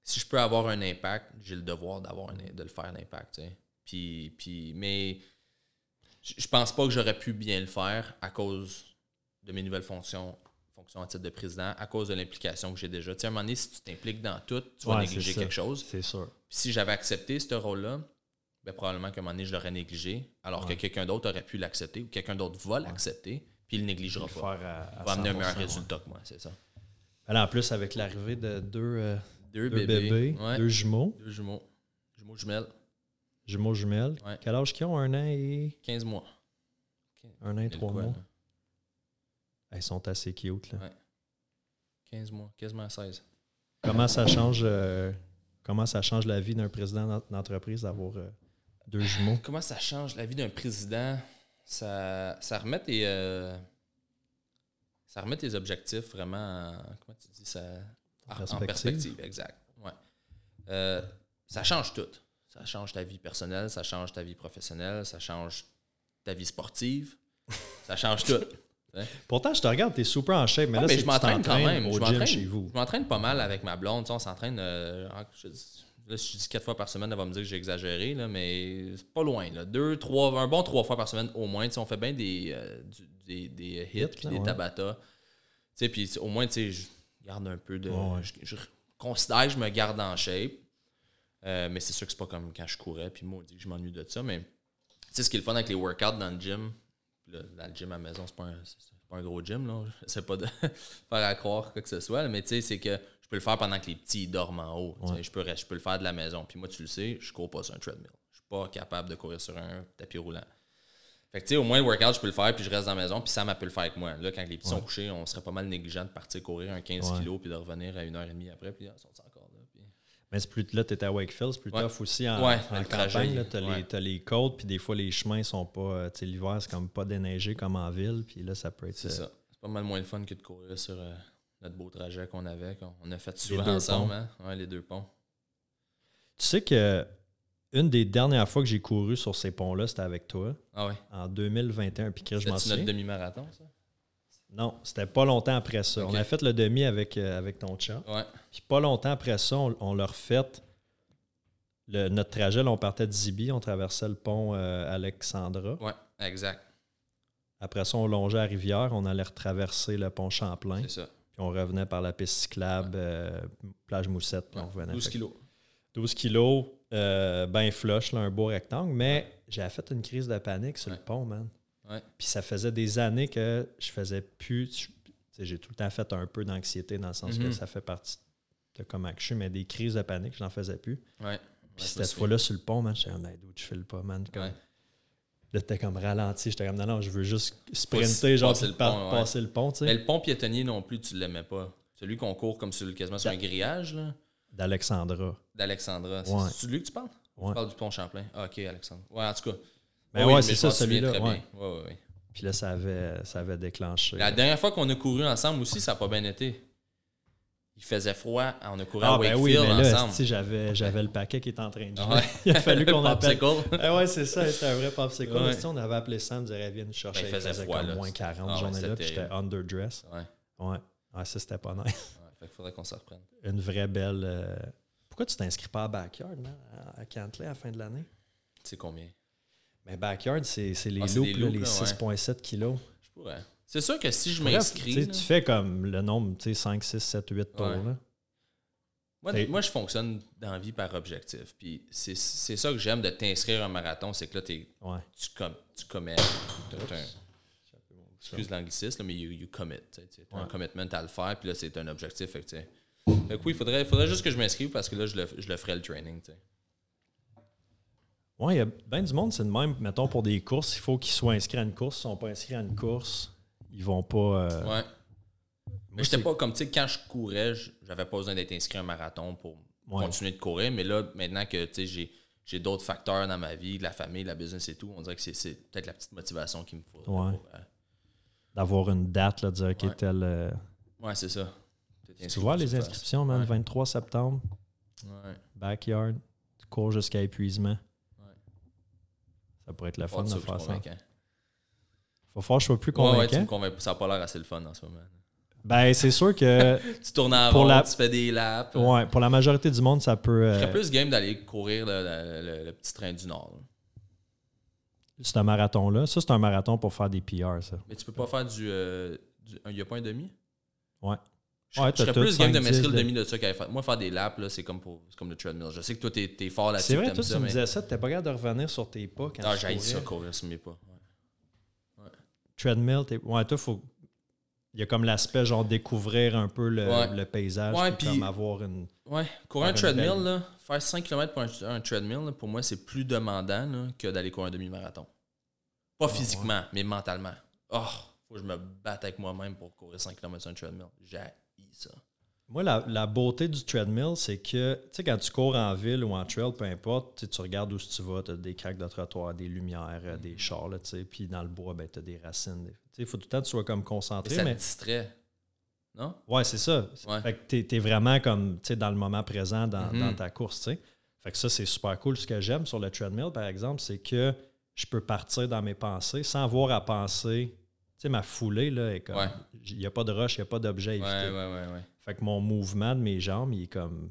si je peux avoir un impact, j'ai le devoir d'avoir un- de le faire l'impact. Puis, puis, mais je pense pas que j'aurais pu bien le faire à cause de mes nouvelles fonctions, fonctions en titre de président, à cause de l'implication que j'ai déjà. Tu sais, à un moment donné, si tu t'impliques dans tout, tu vas Ouais, négliger quelque chose. C'est sûr. Puis si j'avais accepté ce rôle-là, ben probablement qu'à un moment donné, je l'aurais négligé, alors Ouais. que quelqu'un d'autre aurait pu l'accepter ou quelqu'un d'autre va l'accepter, puis il négligera pas. à- va amener un meilleur 100%, ouais. résultat que moi, c'est ça. Alors, en plus, avec l'arrivée de deux, euh, Deux, deux bébés, bébés, ouais, deux jumeaux, deux jumeaux. Jumeaux jumelles, jumeaux jumelles. Quel âge qu'ils ont? Un an et 15 mois. un an et trois mois. Ils sont assez cute. Là. Ouais. 15 mois, quasiment 16. Comment ça change euh, comment ça change la vie d'un président d'en- d'entreprise d'avoir euh, deux jumeaux? Comment ça change la vie d'un président? Ça, ça remet tes. euh, ça remet tes objectifs vraiment en, comment tu dis ça? En en Perspective. exact. Ouais. Euh, ça change tout. Ça change ta vie personnelle, ça change ta vie professionnelle, ça change ta vie sportive. ça change tout. [LAUGHS] Pourtant, je te regarde, t'es super en shape, mais Ah, là, mais je m'entraîne quand même. au Je m'entraîne- chez vous. Je m'entraîne pas mal avec ma blonde. Tu sais, on s'entraîne. euh, en- je dis- là, si je dis quatre fois par semaine, elle va me dire que j'ai exagéré, là, mais c'est pas loin. Là. Deux, trois, un bon trois fois par semaine au moins. On fait bien des, euh, du- des, des hits puis des ouais. tabata. Puis au moins, je garde un peu de. Ouais. Je, je considère que je me garde en shape. Euh, mais c'est sûr que c'est pas comme quand je courais. Puis moi, on dit que je m'ennuie de ça. Mais tu sais, ce qui est le fun avec les workouts dans le gym, là, dans le gym à la maison, c'est pas un, pas un gros gym, là. [LAUGHS] C'est pas de [LAUGHS] faire à croire quoi que ce soit. Mais tu sais, c'est que peux le faire pendant que les petits dorment en haut. Ouais. Je, peux, je peux le faire de la maison. Puis moi, tu le sais, je cours pas sur un treadmill. Je suis pas capable de courir sur un tapis roulant. Fait que tu sais, au moins le workout, je peux le faire, puis je reste dans la maison, puis Sam elle peut le faire avec moi. Là, quand les petits sont couchés, on serait pas mal négligent de partir courir un 15 Ouais. kilos, puis de revenir à une heure et demie après, puis ah, ils sont encore là. Puis- Mais c'est plus, là, tu étais à Wakefield, c'est plus Ouais. tough aussi en, Ouais, en le campagne. trajet, Tu as, ouais. les, t'as les côtes, puis des fois, les chemins sont pas. euh, Tu sais, l'hiver, c'est comme pas déneigé comme en ville, puis là, ça peut être. C'est euh, ça. C'est pas mal moins le fun que de courir sur euh, notre beau trajet qu'on avait, qu'on on a fait souvent ensemble. Hein? Ouais, les deux ponts. Tu sais que une des dernières fois que j'ai couru sur ces ponts-là, c'était avec toi, Ah ouais. en 2021. Puis Chris, je m'en C'était notre souviens. demi-marathon, ça? Non, c'était pas longtemps après ça. On a fait le demi avec, euh, avec ton chat. Ouais. Puis pas longtemps après ça, on, on l'a refait. Le- notre trajet, là, on partait de Zibi, on traversait le pont euh, Alexandra. Ouais, exact. Après ça, on longeait la rivière, on allait retraverser le pont Champlain. C'est ça. Puis on revenait par la piste cyclable, euh, plage Moussette, puis Ouais, on revenait. 12 Fait que kilos. 12 kilos, euh, ben flush, là, un beau rectangle. Mais j'ai fait une crise de panique sur le pont, man. Puis ça faisait des années que je faisais plus. je- tu J'ai tout le temps fait un peu d'anxiété dans le sens que Mhm. ça fait partie de comment que je suis, mais des crises de panique, je n'en faisais plus. Puis cette je fois-là, sur le pont, man, j'étais comme, hey, dude, je file pas, man? Comme. Là, t'es comme ralenti. J'étais comme, non, non, je veux juste sprinter, Passer genre, le pont, ouais. passer le pont, tu sais. Mais le pont piétonnier non plus, tu l'aimais pas. Celui qu'on court comme sur, quasiment sur un grillage, là, D'Alexandra. d'Alexandra. Ouais. C'est celui que tu parles? Ouais. Tu parles du pont Champlain. Ah, ok, Alexandre. Ouais, en tout cas. Ben Oui, ouais, mais c'est ça, celui-là. ouais. Ouais, ouais, ouais. Puis là, ça avait, ça avait déclenché. La dernière fois qu'on a couru ensemble aussi, ça n'a pas bien été. Il faisait froid, on a couru Ah, à ben Wakefield oui, mais là, ensemble. tu sais, j'avais, j'avais le paquet qui est en train de. Ouais. [LAUGHS] Il a fallu qu'on appelle. [LAUGHS] Ah ouais, c'est ça, c'était un vrai popsicle. Ouais. Si on avait appelé Sam, on dirait, viens nous chercher. Ben, il il faisait faisait froid, comme là. moins 40 Ah ouais, journée-là, c'était puis j'étais underdress. Ouais, ouais. Ouais. Ouais, ça, c'était pas nice. Fait qu'il faudrait qu'on se reprenne. Une vraie belle. euh, Pourquoi tu t'inscris pas à Backyard, man, à- Cantley à la fin de l'année? Tu sais combien? Mais Backyard, c'est, c'est les Ah, c'est loops, là, les là, ouais. 6,7 kilos. Je pourrais. C'est sûr que si je m'inscris. tu fais comme le nombre, tu sais, 5, 6, 7, 8 tours. Ouais. là. Moi, moi, je fonctionne dans la vie par objectif. Puis c'est c'est ça que j'aime de t'inscrire à un marathon, c'est que là, Ouais. tu, com tu commets. Excuse l'anglicisme, mais you, you commit. Tu as un Ouais. commitment à le faire, puis là, c'est un objectif. Fait que, que oui, il faudrait, faudrait juste que je m'inscrive parce que là, je le, je le ferai le training. Ouais, il y a bien du monde, c'est de même. Mettons, pour des courses, il faut qu'ils soient inscrits à une course. S'ils ne sont pas inscrits à une course, ils vont pas. euh, Ouais. Mais j'étais pas comme, tu sais, quand je courais, je- j'avais pas besoin d'être inscrit à un marathon pour Ouais. continuer de courir. Mais là, maintenant que, tu sais, j'ai, d'autres facteurs dans ma vie, la famille, la business et tout, on dirait que c'est, peut-être la petite motivation qu'il me faut. Ouais. euh, D'avoir une date, là, de dire, OK, tel. euh, ouais, c'est ça. Tu vois les inscriptions, man, Ouais. 23 septembre, backyard, tu cours jusqu'à épuisement. Ça pourrait être le fun de faire ça. convaincant. Faut falloir que je sois plus Ouais, ouais, convaincant. tu me convaincs. Ça n'a pas l'air assez le fun en ce moment. Ben, c'est sûr que [LAUGHS] Tu tournes en Pour rond, la- tu fais des laps. ouais, pour la majorité du monde, ça peut. Je serais euh, plus game d'aller courir le, le- le- le petit train du Nord. là. ce marathon-là. Ça, c'est un marathon pour faire des PR, ça. Mais tu peux pas faire du. euh, du- Il n'y a pas un demi? Ouais. Je, Ouais, je serais plus game de 5, m'inscrire 10 le de- demi de ça qu'à faire. Moi, faire des laps, là, c'est comme, pour- c'est comme le treadmill. Je sais que toi, t'es es fort là-dessus. C'est vrai, toi, ça, tu me disais ça, t'es pas capable de revenir sur tes pas quand Ah, tu j'ai ça, courir sur mes pas. Treadmill, t'es... Ouais, toi, faut... Il y a comme l'aspect, genre, découvrir un peu le, Ouais. le paysage, Ouais, puis comme avoir une... Ouais, courir un treadmill, là, faire 5 km pour un, un treadmill, là, pour moi, c'est plus demandant là, que d'aller courir un demi-marathon. Pas Ah, physiquement, mais mentalement. Oh, faut que je me batte avec moi-même pour courir 5 km sur un treadmill. J'ai ça. Moi, la, la beauté du treadmill, c'est que, tu sais, quand tu cours en ville ou en trail, peu importe, tu tu regardes où tu vas, tu as des craques de trottoir, des lumières, euh, Mm. des chars, là, tu sais, puis dans le bois, ben, tu as des racines. Tu il faut tout le temps que tu sois comme concentré, ça mais... te distrait. Non? Ouais, c'est ça. Ouais. Fait que t'es, t'es vraiment comme, tu sais, dans le moment présent dans, Mhm. dans ta course, tu sais. Fait que ça, c'est super cool. Ce que j'aime sur le treadmill, par exemple, c'est que je peux partir dans mes pensées sans avoir à penser. Sais, ma foulée, là, est comme. Ouais. Il n'y a pas de rush, il n'y a pas d'objet Ouais, ouais. Fait que mon mouvement de mes jambes, il est comme.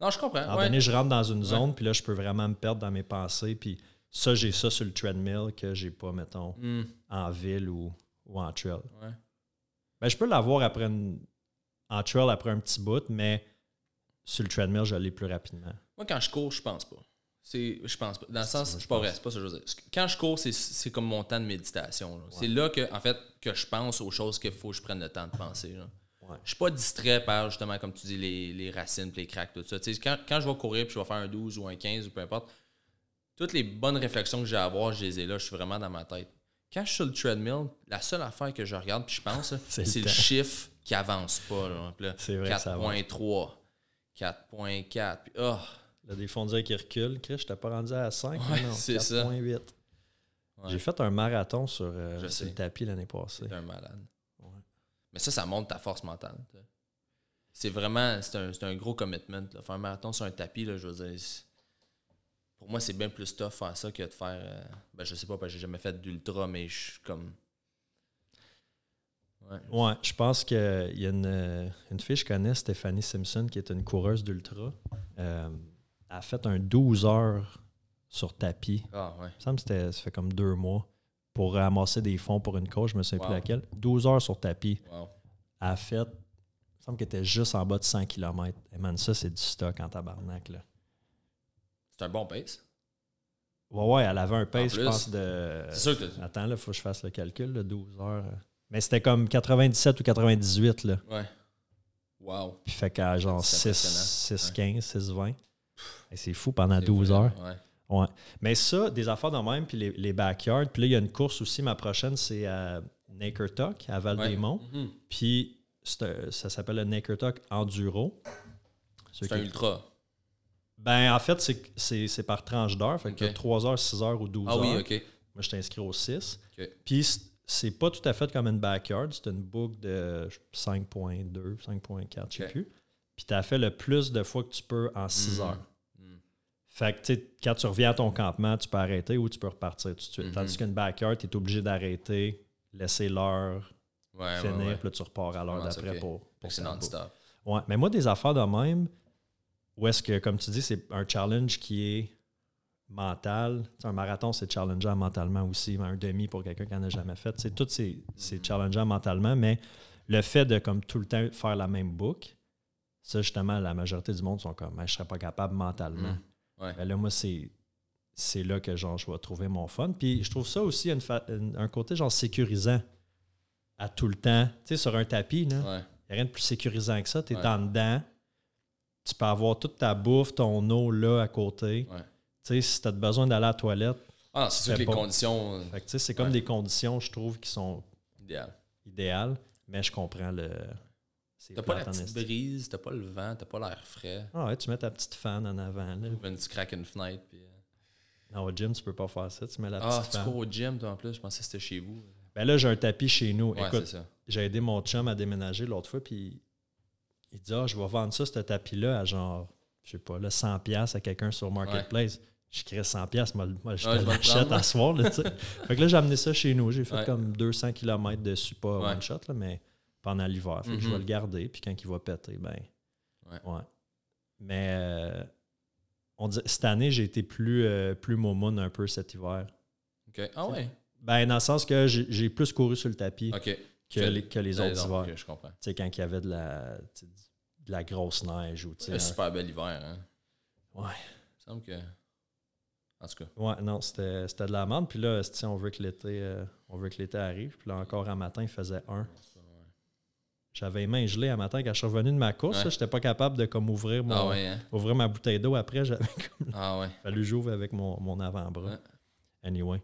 Non, je comprends. À un donné, je rentre dans une zone, puis là, je peux vraiment me perdre dans mes pensées. Puis ça, j'ai ça sur le treadmill que j'ai pas, mettons, Hmm, en ville ou, ou en trail. ouais. Ben, je peux l'avoir après une- en trail après un petit bout, mais sur le treadmill, je l'ai plus rapidement. Moi, quand je cours, je pense pas. C'est, je pense pas. Dans le sens, je pas pense. vrai, c'est pas ça que je veux dire. Quand je cours, c'est, comme mon temps de méditation. C'est là que, en fait, que je pense aux choses qu'il faut que je prenne le temps de penser. là. Ouais. Je suis pas distrait par, justement, comme tu dis, les, les racines, les cracks, tout ça. Quand, quand je vais courir, puis je vais faire un 12 ou un 15 ou peu importe, toutes les bonnes réflexions que j'ai à avoir, je les ai là, je suis vraiment dans ma tête. Quand je suis sur le treadmill, la seule affaire que je regarde puis je pense, [LAUGHS] C'est le chiffre qui avance pas. Là. Puis là, C'est vrai que ça avance. 4.3, 4.4, puis oh, Là, des qui reculent. Chris, je t'ai pas rendu à 5. Ouais, non, c'est ça. 4.8. Ouais. J'ai fait un marathon sur, euh, sur le tapis l'année passée. Un malade. Ouais. Mais ça, ça montre ta force mentale. C'est vraiment, c'est un, c'est un gros commitment. là. Faire un marathon sur un tapis, là, je veux dire, pour moi, c'est bien plus tough faire ça que de faire, euh, ben, je sais pas, parce que j'ai jamais fait d'ultra, mais je suis comme... Ouais. Ouais, je pense qu'il y a une, euh, une fille que je connais, Stéphanie Simpson, qui est une coureuse d'ultra. Euh, a fait un 12 heures sur tapis. Ah, ouais. Il me semble que c'était- ça fait comme deux mois pour ramasser des fonds pour une cause, je me souviens Wow. plus laquelle. 12 heures sur tapis. Wow. Elle a fait, il me semble qu'elle était juste en bas de 100 km. Et man, ça, c'est du stock en tabarnak. Là. C'est un bon pace. Ouais, ouais, elle avait un pace, je pense, de. C'est sûr que Attends, là, il faut que je fasse le calcul, là, 12 heures. Mais c'était comme 97 ou 98, là. Ouais. Wow. Puis fait qu'à genre C'est 6, impressionnant. 6 15, 6, 20. C'est fou pendant C'est 12 vrai, heures. Ouais. Ouais. Mais ça, des affaires de même, puis les, les backyards. Puis là, il y a une course aussi, ma prochaine, c'est à Nakertuck, à Val-des-Monts. Mhm. Puis ça s'appelle le Nakertuck Enduro. C'est un qui- ultra. Ben, en fait, c'est- par tranche d'heure. Fait que Ok. t'as 3 heures, 6 heures ou 12 Ah heures. oui, ok. Moi, je suis inscrit au 6. Ok. Puis c'est pas tout à fait comme une backyard. C'est une boucle de 5.2, 5.4, je sais plus. Puis tu as fait le plus de fois que tu peux en 6 Mhm. heures. Mhm. Fait que tu sais, quand tu reviens à ton campement, tu peux arrêter ou tu peux repartir tout de suite. Mhm. Tandis qu'une backyard, tu es obligé d'arrêter, laisser l'heure Ouais, finir, ouais. puis là, tu repars à l'heure d'après pour, pour c'est non-stop. Ouais, mais moi, des affaires de même, où est-ce que, comme tu dis, c'est un challenge qui est mental. Tu sais, un marathon, c'est challengeant mentalement aussi, un demi pour quelqu'un qui n'en a jamais fait. C'est tout, c'est c'est challengeant mentalement, mais le fait de, comme tout le temps, faire la même boucle, ça, justement, la majorité du monde sont comme, Ah, je serais pas capable mentalement. Mm. Ouais. Ben là, moi, c'est. C'est là que genre, je vais trouver mon fun. Puis je trouve ça aussi une fa- une- un côté genre sécurisant à tout le temps. Tu sais, sur un tapis, Ouais. il n'y a rien de plus sécurisant que ça. Tu es Ouais. en dedans. Tu peux avoir toute ta bouffe, ton eau là à côté. Ouais. Tu sais, si tu as besoin d'aller à la toilette. Ah, c'est sûr que les pas. conditions Fait que, tu sais, c'est comme des conditions, je trouve, qui sont idéales. Mais je comprends le. T'as pas la petite brise, t'as pas le vent, t'as pas l'air frais. Ah ouais, tu mets ta petite fan en avant. Là. Même tu craques une fenêtre. Puis, euh, Non, au gym, tu peux pas faire ça. Tu mets la Ah, petite tu fan. cours au gym, toi, en plus. Je pensais que c'était chez vous. Ben là, j'ai un tapis chez nous. Ouais, Écoute, j'ai aidé mon chum à déménager l'autre fois, puis il dit Ah, je vais vendre ça, ce tapis-là, à genre, je sais pas, là, 100$ piastres à quelqu'un sur Marketplace. je crée 100 pièces moi, moi je Ouais, l'achète à soir. Là, tu sais. [LAUGHS] fait que là, j'ai amené ça chez nous. J'ai fait Ouais. comme 200 km dessus, pas Ouais. one shot, là, mais pendant l'hiver. Fait que je Mhm. vais le garder, puis quand il va péter, ben. Ouais. Ouais. Mais euh, on dit, cette année, j'ai été plus, euh, plus momoun un peu cet hiver. OK. Ah ouais? Ben, dans le sens que j'ai plus couru sur le tapis que, les, que les autres hivers. Je comprends. Tu sais, quand il y avait de la, de la grosse neige ou un sais. super bel hiver, hein. Ouais. Il me semble que. En tout cas. Ouais, non, c'était de la merde. Puis là, on veut que l'été euh, on veut que l'été arrive. Puis là, encore un matin, il faisait un. J'avais les mains gelées un matin quand je suis revenu de ma course. Ouais. Je n'étais pas capable de comme ouvrir, mon, Ah ouais, hein? ouvrir ma bouteille d'eau. Après, [LAUGHS] j'avais comme Ah ouais. fallu que j'ouvre avec mon, mon avant-bras. Ouais. Anyway.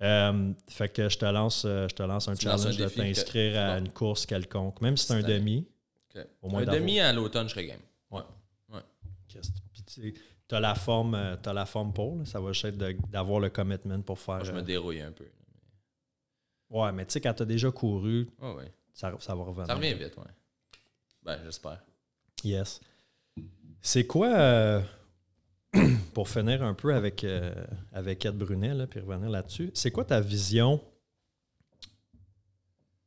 Euh, fait que je te lance, euh, je te lance un Tu challenge un de que- t'inscrire à une course quelconque. Même si c'est un demi. Au moins un demi à l'automne, je serais game. Puis tu as la forme, euh, t'as la forme pour. là. Ça va juste être d'avoir le commitment pour faire. Moi, je me dérouille un peu. ouais, mais tu sais, quand tu as déjà couru, Ouais, ouais. Ça, ça va revenir. Ça revient vite, ouais. Ben, j'espère. Yes. C'est quoi, euh, [CLEARS THROAT] pour finir un peu avec, euh, avec Ed Brunet, là, puis revenir là-dessus, c'est quoi ta vision,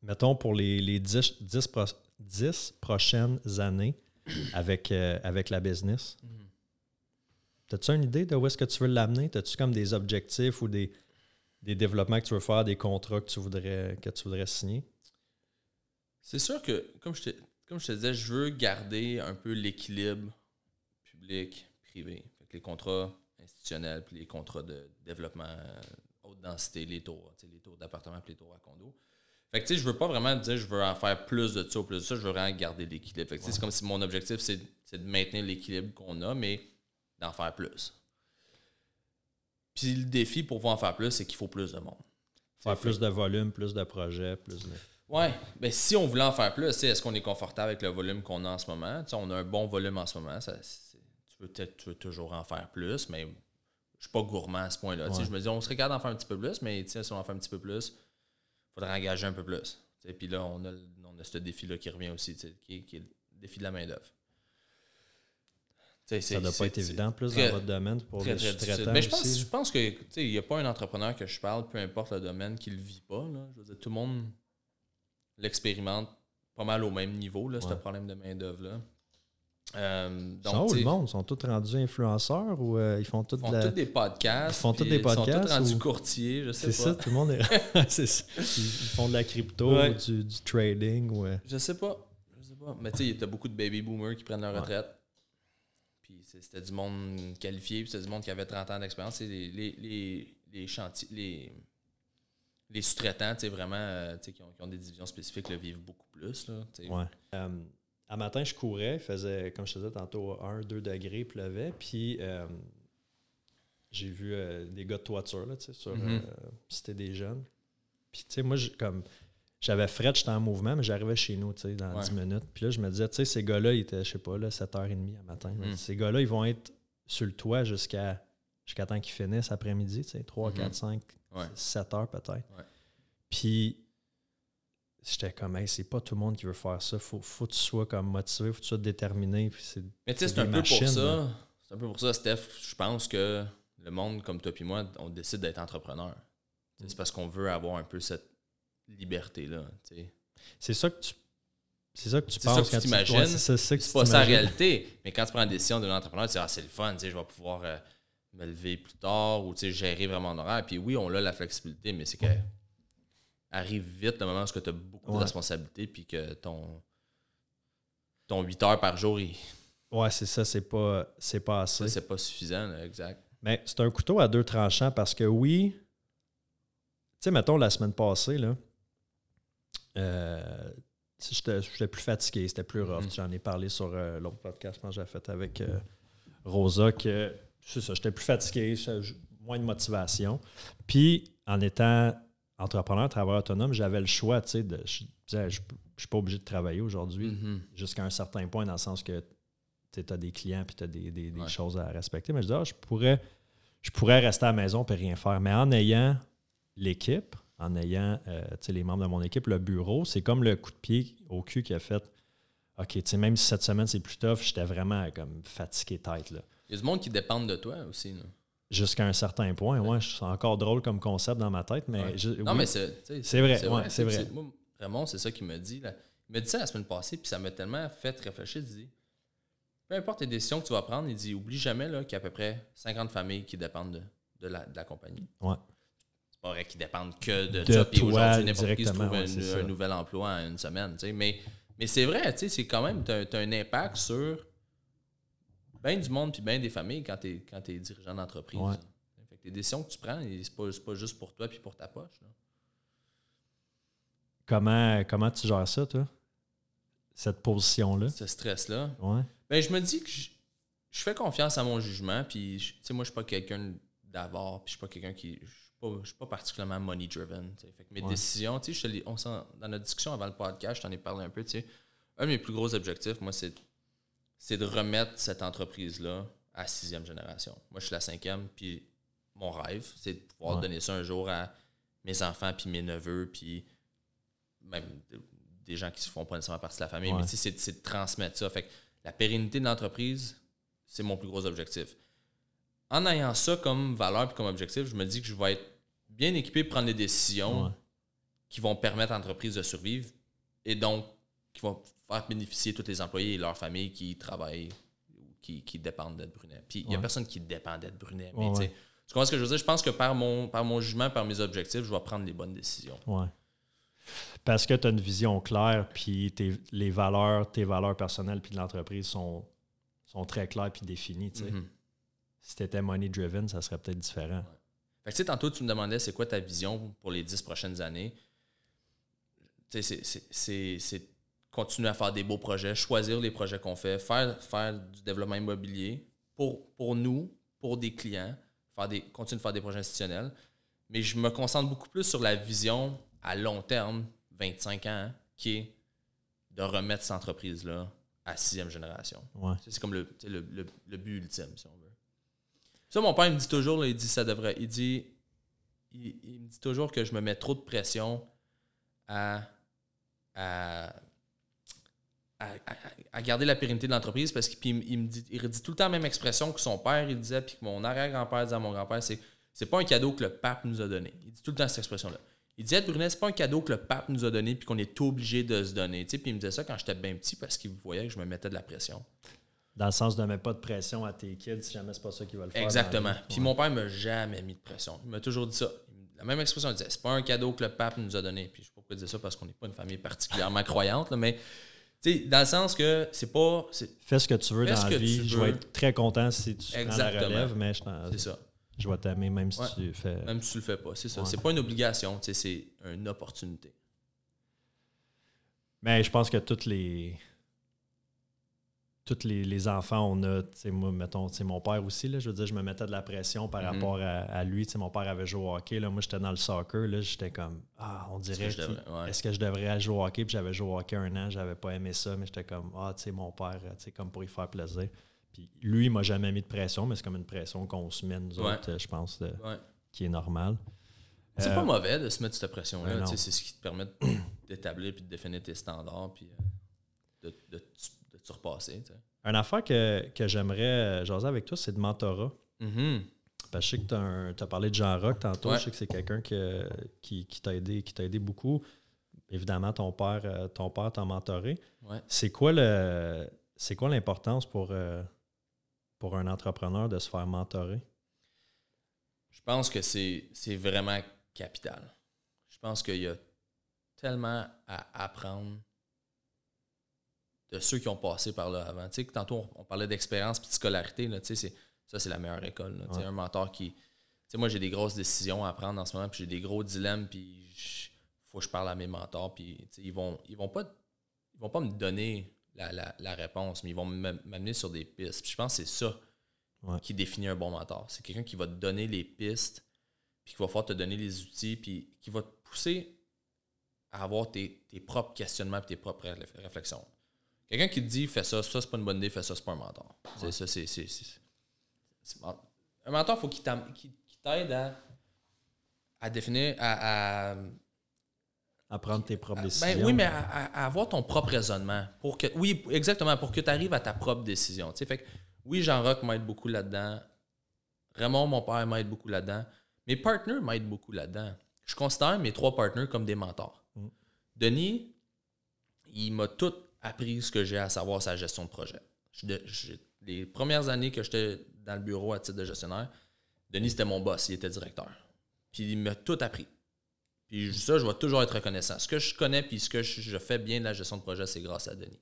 mettons, pour les, les 10, 10 pro- 10 prochaines années avec, euh, avec la business? As-tu une idée de où est-ce que tu veux l'amener? As-tu comme des objectifs ou des, des développements que tu veux faire, des contrats que tu voudrais, que tu voudrais signer? C'est sûr que, comme je, te, comme je te disais, je veux garder un peu l'équilibre public-privé. Les contrats institutionnels puis les contrats de développement euh, haute densité, les tours, les tours d'appartement puis les tours à condo. Fait que tu sais, je veux pas vraiment dire je veux en faire plus de ça ou plus de ça, je veux vraiment garder l'équilibre. Fait que c'est comme si mon objectif c'est de maintenir l'équilibre qu'on a, mais d'en faire plus. Puis le défi pour pouvoir en faire plus, c'est qu'il faut plus de monde. Faire Fait plus de volume, plus de projets, plus de... Ouais, ben si on voulait en faire plus, est-ce qu'on est confortable avec le volume qu'on a en ce moment? On a un bon volume en ce moment. Ça, tu veux peut-être tu veux toujours en faire plus, mais je suis pas gourmand à ce point-là. Ouais. Je me dis, on serait capable d'en faire un petit peu plus, mais si on en fait un petit peu plus, il faudrait engager un peu plus. Puis là, on a, on a ce défi-là qui revient aussi, qui, est- qui est le défi de la main-d'œuvre. Ça c'est- doit pas être évident plus très- dans votre domaine pour très, très Mais je pense, aussi. je pense que il n'y a pas un entrepreneur que je parle, peu importe le domaine, qui ne le vit pas. Là. Je veux dire, tout le monde l'expérimente pas mal au même niveau, là, ce Ouais. problème de main-d'œuvre-là. Euh, donc, où le monde? Ils sont tous rendus influenceurs ou euh, ils font tous ils font de la... tous des podcasts. Ils font tous des Ils sont podcasts tous rendus ou- courtiers, je sais C'est pas. ça, tout le monde est... [LAUGHS] [LAUGHS] c'est ça. Ils, font de la crypto Ouais. ou du, du trading ou... Je sais pas. Je sais pas. Mais tu sais, t'as beaucoup de baby boomers qui prennent leur Ouais. retraite. Puis c'est- c'était du monde qualifié, puis c'était du monde qui avait 30 ans d'expérience. C'est Les, les, les, les chantiers, les, les sous-traitants, tu sais, vraiment, euh, qui, ont, qui ont des divisions spécifiques, le vivent beaucoup plus. Là. Ouais. Euh, à matin, je courais, il faisait, comme je te disais tantôt, 1, 2 degrés, il pleuvait. Puis euh, j'ai vu euh, des gars de toiture, là, tu sais, sur Mhm. euh, c'était des jeunes. Puis, tu sais, moi, comme j'avais fret, j'étais en mouvement, mais j'arrivais chez nous, tu sais, dans Ouais. 10 minutes. Puis là, je me disais, tu sais, ces gars-là, ils étaient, je sais pas, là, 7h30 à matin. Mhm. Ces gars-là, ils vont être sur le toit jusqu'à jusqu'à temps qu'ils finissent après-midi, tu sais, 3, Mhm. 4, 5, Ouais. 7 heures peut-être. Ouais. Puis j'étais comme, hey, c'est pas tout le monde qui veut faire ça. Faut, faut que tu sois comme motivé, faut que tu sois déterminé. Puis Mais tu sais, C'est un peu pour ça. C'est un peu pour ça, Steph. Je pense que le monde comme toi et moi, on décide d'être entrepreneur. C'est parce qu'on veut avoir un peu cette liberté-là. c'est ça que tu. C'est ça que tu C'est ça penses que tu t'imagines. c'est pas ça la réalité. Mais quand tu prends la décision de l'entrepreneur, tu dis ah, c'est le fun, tu sais, je vais pouvoir euh, me lever plus tard ou gérer vraiment mon horaire. Puis oui, on a la flexibilité, mais c'est que arrive vite le moment où tu as beaucoup de responsabilités puis que ton, ton 8 heures par jour, il- Ouais, c'est ça, c'est pas, c'est pas assez. c'est pas suffisant, là, exact. Mais c'est un couteau à deux tranchants parce que oui, tu sais, mettons la semaine passée, là, euh, j'étais plus fatigué, c'était plus rough. Mhm. J'en ai parlé sur euh, l'autre podcast que j'ai fait avec euh, Rosa que c'est ça, j'étais plus fatigué, moins de motivation. Puis en étant entrepreneur, travailleur autonome, j'avais le choix, tu sais, de, je disais, je, je suis pas obligé de travailler aujourd'hui Mhm. jusqu'à un certain point, dans le sens que tu as des clients et tu as des, des- des Ouais. choses à respecter. Mais je dis, ah, je, pourrais, je pourrais rester à la maison et rien faire. Mais en ayant l'équipe, en ayant euh, tu sais, les membres de mon équipe, le bureau, c'est comme le coup de pied au cul qui a fait OK, tu sais, même si cette semaine c'est plus tough, j'étais vraiment comme fatigué tête. Là. Il y a du monde qui dépend de toi aussi. là. Jusqu'à un certain point, ouais, c'est encore drôle comme concept dans ma tête, mais Ouais. je- Non, oui. mais c'est tu sais, C'est vrai, ouais, c'est vrai. moi, Raymond, c'est ça qu'il m'a dit. Là. Il m'a dit ça la semaine passée, puis ça m'a tellement fait réfléchir. Il dit peu importe les décisions que tu vas prendre, il dit oublie jamais là, qu'il y a à peu près 50 familles qui dépendent de, de la, de la compagnie. Ouais. C'est pas vrai qu'ils dépendent que de, De ça, puis aujourd'hui, n'importe qui se trouve un, c'est un nouvel emploi en une semaine. tu sais. Mais, mais c'est vrai, tu sais, c'est quand même, tu as, un impact sur bien du monde puis bien des familles quand tu es, quand es dirigeant d'entreprise. Ouais. Fait que les décisions que tu prends, c'est pas, pas juste pour toi puis pour ta poche. là. Comment, comment tu gères ça, toi? Cette position-là? Ce stress-là? Ouais. Ben, je me dis que je, je fais confiance à mon jugement, puis tu sais, moi, je suis pas quelqu'un d'avare, puis je suis pas quelqu'un qui. Je suis pas, je suis pas particulièrement money-driven. mes Ouais. décisions, tu sais, dans notre discussion avant le podcast, je t'en ai parlé un peu, tu sais. Un de mes plus gros objectifs, moi, c'est c'est de remettre cette entreprise-là à sixième génération. Moi, je suis la cinquième, puis mon rêve, c'est de pouvoir Ouais. donner ça un jour à mes enfants, puis mes neveux, puis même de- des gens qui ne font pas nécessairement partie de la famille. Ouais. Mais tu sais, c'est c'est de transmettre ça. Fait que la pérennité de l'entreprise, c'est mon plus gros objectif. En ayant ça comme valeur et comme objectif, je me dis que je vais être bien équipé pour prendre des décisions Ouais. qui vont permettre à l'entreprise de survivre et donc qui vont faire bénéficier tous les employés et leurs familles qui travaillent ou qui, qui dépendent d'être Brunet. Puis il n'y a personne qui dépend d'être Brunet. Mais Ouais, tu sais, ouais. tu comprends ce que je veux dire? Je pense que par mon, par mon jugement, par mes objectifs, je vais prendre les bonnes décisions. Ouais. Parce que tu as une vision claire, puis tes, les valeurs, tes valeurs personnelles puis de l'entreprise sont, sont très claires puis définies. Mhm. Si tu étais money-driven, ça serait peut-être différent. Fait que, tu sais, tantôt, tu me demandais c'est quoi ta vision pour les dix prochaines années? C'est continuer à faire des beaux projets, choisir les projets qu'on fait, faire, faire du développement immobilier pour, pour nous, pour des clients, faire des, continuer de faire des projets institutionnels. Mais je me concentre beaucoup plus sur la vision à long terme, 25 ans, hein, qui est de remettre cette entreprise-là à sixième génération. Ouais. C'est comme le, le, le- le but ultime, si on veut. Ça, mon père il me dit toujours, là, il dit ça devrait. Il dit. Il, il me dit toujours que je me mets trop de pression à. à à, à- à garder la pérennité de l'entreprise parce qu'il il, me- il me dit, il redit tout le temps la même expression que son père il disait puis que mon arrière-grand-père disait à mon grand-père c'est c'est pas un cadeau que le pape nous a donné. Il dit tout le temps cette expression-là. Il disait Brunet, c'est pas un cadeau que le pape nous a donné puis qu'on est obligé de se donner. Tu sais, puis il me disait ça quand j'étais bien petit parce qu'il voyait que je me mettais de la pression. Dans le sens de ne mettre pas de pression à tes kids si jamais c'est pas ça qu'ils veulent faire. Exactement. Puis Ouais. mon père m'a jamais mis de pression. Il m'a toujours dit ça. La même expression, il disait c'est pas un cadeau que le pape nous a donné. Puis je sais pas pourquoi il disait ça parce qu'on n'est pas une famille particulièrement croyante, là, mais dans le sens que c'est pas. Fais ce que tu veux dans la vie. Je vais être très content si tu prends la Exactement. relève, mais je, t'en- c'est ça. je vais t'aimer même si Ouais. tu fais. Même si tu le fais pas. C'est ça. Ouais. C'est pas une obligation, c'est une opportunité. Mais je pense que toutes les. Tous les, les enfants, on a, tu sais, moi, mettons, mon père aussi, là, je veux dire, je me mettais de la pression par Mhm. rapport à, à lui. Tu sais, mon père avait joué au hockey, là, moi, j'étais dans le soccer, là, j'étais comme, ah, on dirait, ouais. est-ce que je devrais jouer au hockey? Puis j'avais joué au hockey un an, j'avais pas aimé ça, mais j'étais comme, ah, tu sais, mon père, tu sais, comme pour y faire plaisir. Puis lui, il m'a jamais mis de pression, mais c'est comme une pression qu'on se met, nous Ouais. autres, euh, je pense, de- Ouais. qui est normale. C'est Euh, pas mauvais de se mettre cette pression-là. Ben c'est ce qui te permet d'établir puis de définir tes standards puis euh, de, de tu sais. Une affaire que, que j'aimerais euh, jaser avec toi, c'est de mentorat. Mhm. Que je sais que tu as parlé de Jean Rock tantôt. Ouais. Je sais que c'est quelqu'un que- qui, qui t'a aidé, qui aidé beaucoup. Évidemment, ton père, euh, ton père t'a mentoré. Ouais. C'est quoi le c'est quoi l'importance pour, euh, pour un entrepreneur de se faire mentorer? Je pense que c'est vraiment capital. Je pense qu'il y a tellement à apprendre de ceux qui ont passé par là avant. Tu sais, que tantôt, on, on parlait d'expérience et de scolarité. Là, tu sais, ça, c'est la meilleure école. là. Tu sais. Un mentor qui. Tu sais, moi, j'ai des grosses décisions à prendre en ce moment, puis j'ai des gros dilemmes, puis il faut que je parle à mes mentors, puis tu sais, ils vont, ils vont pas ils vont pas me donner la, la- la réponse, mais ils vont m'am- m'amener sur des pistes. Puis je pense que c'est ça Ouais. qui définit un bon mentor. C'est quelqu'un qui va te donner les pistes, puis qui va pouvoir te donner les outils, puis qui va te pousser à avoir tes, tes propres questionnements et tes propres réfl- réflexions. Quelqu'un qui te dit fais ça, ça c'est pas une bonne idée, fais ça, c'est pas un mentor. C'est ça, c'est. c'est- Un mentor, il faut qu'il t'aide à, à définir, à, à- À prendre tes propres ben décisions. oui, mais à, à- à avoir ton propre raisonnement. Pour que, oui, exactement, pour que tu arrives à ta propre décision. Tu sais, fait que, oui, Jean-Roch m'aide beaucoup là-dedans. Raymond, mon père, m'aide beaucoup là-dedans. Mes partenaires m'aident beaucoup là-dedans. Je considère mes trois partenaires comme des mentors. Mm. Denis, il m'a tout appris ce que j'ai à savoir sa gestion de projet. De- les premières années que j'étais dans le bureau à titre de gestionnaire, Denis, c'était mon boss, il était directeur. Puis il m'a tout appris. Puis ça, je vais toujours être reconnaissant. Ce que je connais puis ce que je, fais bien de la gestion de projet, c'est grâce à Denis.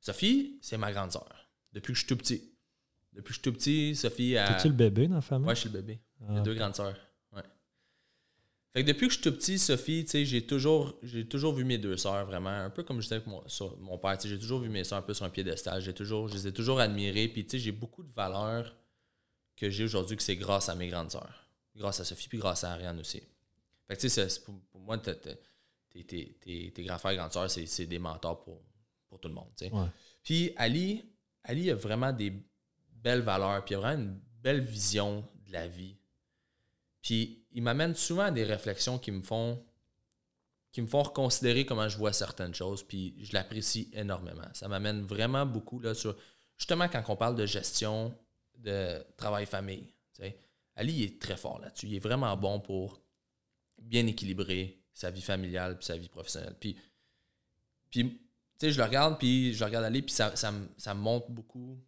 Sophie, c'est ma grande sœur. Depuis que je suis tout petit. Depuis que je suis tout petit, Sophie a. Es-tu le bébé dans la famille? Ouais, je suis le bébé. Ah, J'ai deux grandes sœurs. Ouais. Fait que depuis que je suis tout petit, Sophie, tu sais, j'ai toujours, j'ai toujours vu mes deux sœurs vraiment, un peu comme je disais avec mon, sur mon père, tu sais, j'ai toujours vu mes sœurs un peu sur un piédestal. J'ai toujours, je les ai toujours admirées. Puis, tu sais, j'ai beaucoup de valeurs que j'ai aujourd'hui que c'est grâce à mes grandes sœurs. Grâce à Sophie, puis grâce à Ariane aussi. Fait que, tu sais, pour, pour moi, tes, tes, tes, tes grands frères et grandes sœurs, c'est, c'est des mentors pour, pour tout le monde, tu sais. Ouais. Puis Ali, Ali a vraiment des belles valeurs, puis il a vraiment une belle vision de la vie. Puis il m'amène souvent à des réflexions qui me font qui me font reconsidérer comment je vois certaines choses, puis je l'apprécie énormément. Ça m'amène vraiment beaucoup là, sur justement quand on parle de gestion de travail-famille. Ali il est très fort là-dessus. Il est vraiment bon pour bien équilibrer sa vie familiale puis sa vie professionnelle. Puis, puis je le regarde, puis je regarde aller, puis ça, ça, me- ça me montre beaucoup.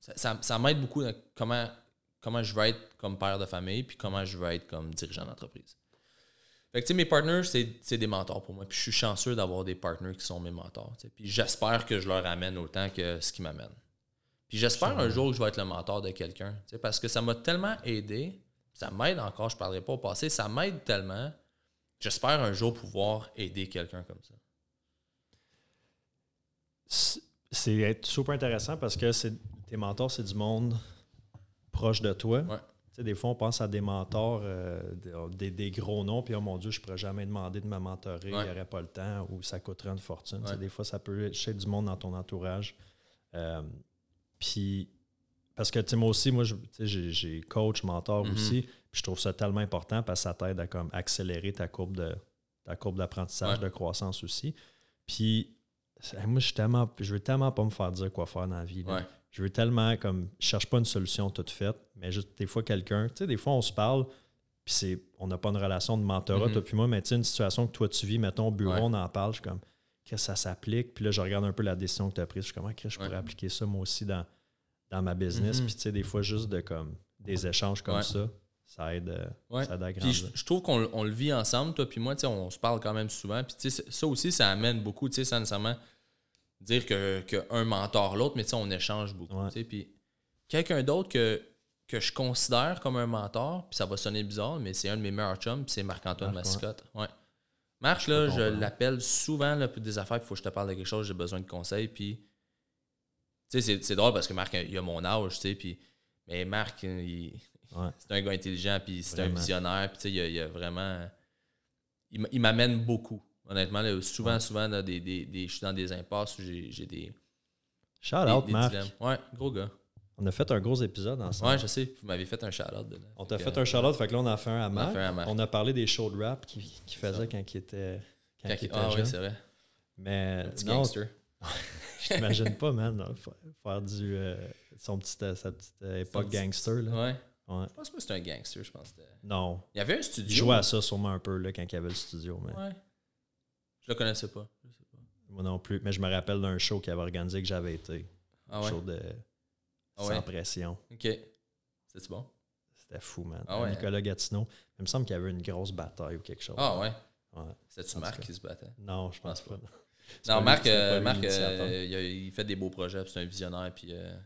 Ça, ça- ça m'aide beaucoup dans comment, comment je veux être comme père de famille, puis comment je veux être comme dirigeant d'entreprise. Fait que, mes partners, c'est des mentors pour moi. Puis je suis chanceux d'avoir des partners qui sont mes mentors. Puis j'espère que je leur amène autant que ce qu'ils m'amènent. Puis j'espère un jour que je vais être le mentor de quelqu'un. Parce que ça m'a tellement aidé. Ça m'aide encore, je ne parlerai pas au passé. Ça m'aide tellement. J'espère un jour pouvoir aider quelqu'un comme ça. C'est- super intéressant parce que tes mentors, c'est du monde proche de toi. Ouais. Des fois, on pense à des mentors, euh, des, des gros noms, puis oh mon Dieu, je ne pourrais jamais demander de me mentorer, Ouais. il n'y aurait pas le temps ou ça coûterait une fortune. Ouais. Des fois, ça peut être du monde dans ton entourage. Euh, puis, parce que moi aussi, moi, je- tu sais, j'ai coach, mentor Mhm. aussi, puis je trouve ça tellement important parce que ça t'aide à comme accélérer ta courbe de ta courbe d'apprentissage, Ouais. de croissance aussi. Puis, moi, je suis tellement, je veux tellement pas me faire dire quoi faire dans la vie. là. Je veux tellement comme je cherche pas une solution toute faite, mais juste des fois quelqu'un, tu sais, des fois on se parle, puis c'est on n'a pas une relation de mentorat, Mhm. toi puis moi, mais tu sais, une situation que toi tu vis, mettons au bureau, Ouais. on en parle, je suis comme que ça s'applique, puis là je regarde un peu la décision que tu as prise, je suis comme Ah, Chris, je pourrais Ouais. appliquer ça moi aussi dans, dans ma business, Mhm. puis tu sais, des fois juste de comme des échanges comme Ouais. ça, ça aide, euh, Ouais. ça aide à grandir. je, je trouve qu'on on le vit ensemble, toi puis moi, tu sais, on se parle quand même souvent. Puis tu sais, ça aussi, ça amène beaucoup, tu sais, sans nécessairement dire que, que un mentor l'autre, mais tu sais, on échange beaucoup. Ouais. tu sais. Puis quelqu'un d'autre que, que je considère comme un mentor, puis ça va sonner bizarre, mais c'est un de mes meilleurs chums, puis c'est Marc-Antoine Marc, Massicotte. Ouais. Marc, là, je l'appelle souvent là, pour des affaires, il faut que je te parle de quelque chose, j'ai besoin de conseils, puis tu sais, c'est- drôle parce que Marc, il a mon âge, tu sais, puis mais Marc, il, Ouais. c'est un gars intelligent, puis c'est un visionnaire, puis tu sais, il, a- il y a vraiment. Il m'amène beaucoup, honnêtement. là. souvent, Ouais. souvent, là, des, des, des- je suis dans des impasses où j'ai des. Shout out des Marc, dilemmes. Ouais, gros gars. on a fait un gros épisode ensemble. Ouais, je sais, vous m'avez fait un shout-out. On t'a Fait que, un shout-out, fait que là on a fait un à On Marc. Marc. On a parlé des shows de rap qu'il qu'il faisait quand il était, quand quand il il- était Ah oui, c'est vrai. Mais Un petit non, gangster. [LAUGHS] je t'imagine pas, man, faire du euh, son petit, euh, sa petite euh, époque petit- gangster. Là. Ouais. Ouais. Je pense pas que c'était un gangster, je pense. que Non. Il y avait un Il studio. jouait à ça sûrement un peu là, quand il y avait le studio. Mais Ouais. Je le connaissais pas. Je sais pas. Moi non plus. Mais je me rappelle d'un show qu'il avait organisé que j'avais été. Ah Un show de Ah sans pression. Ok. C'est bon? C'était fou, man. Ah ouais. Nicolas Gatineau. Il me semble qu'il y avait une grosse bataille ou quelque chose. Ah ouais? Ouais. C'était-tu Marc qui se battait? Non, je pense pense pas. pas. [LAUGHS] Non, Marc, euh, Marc euh, il, a- il fait des beaux projets, puis c'est un visionnaire, puis euh.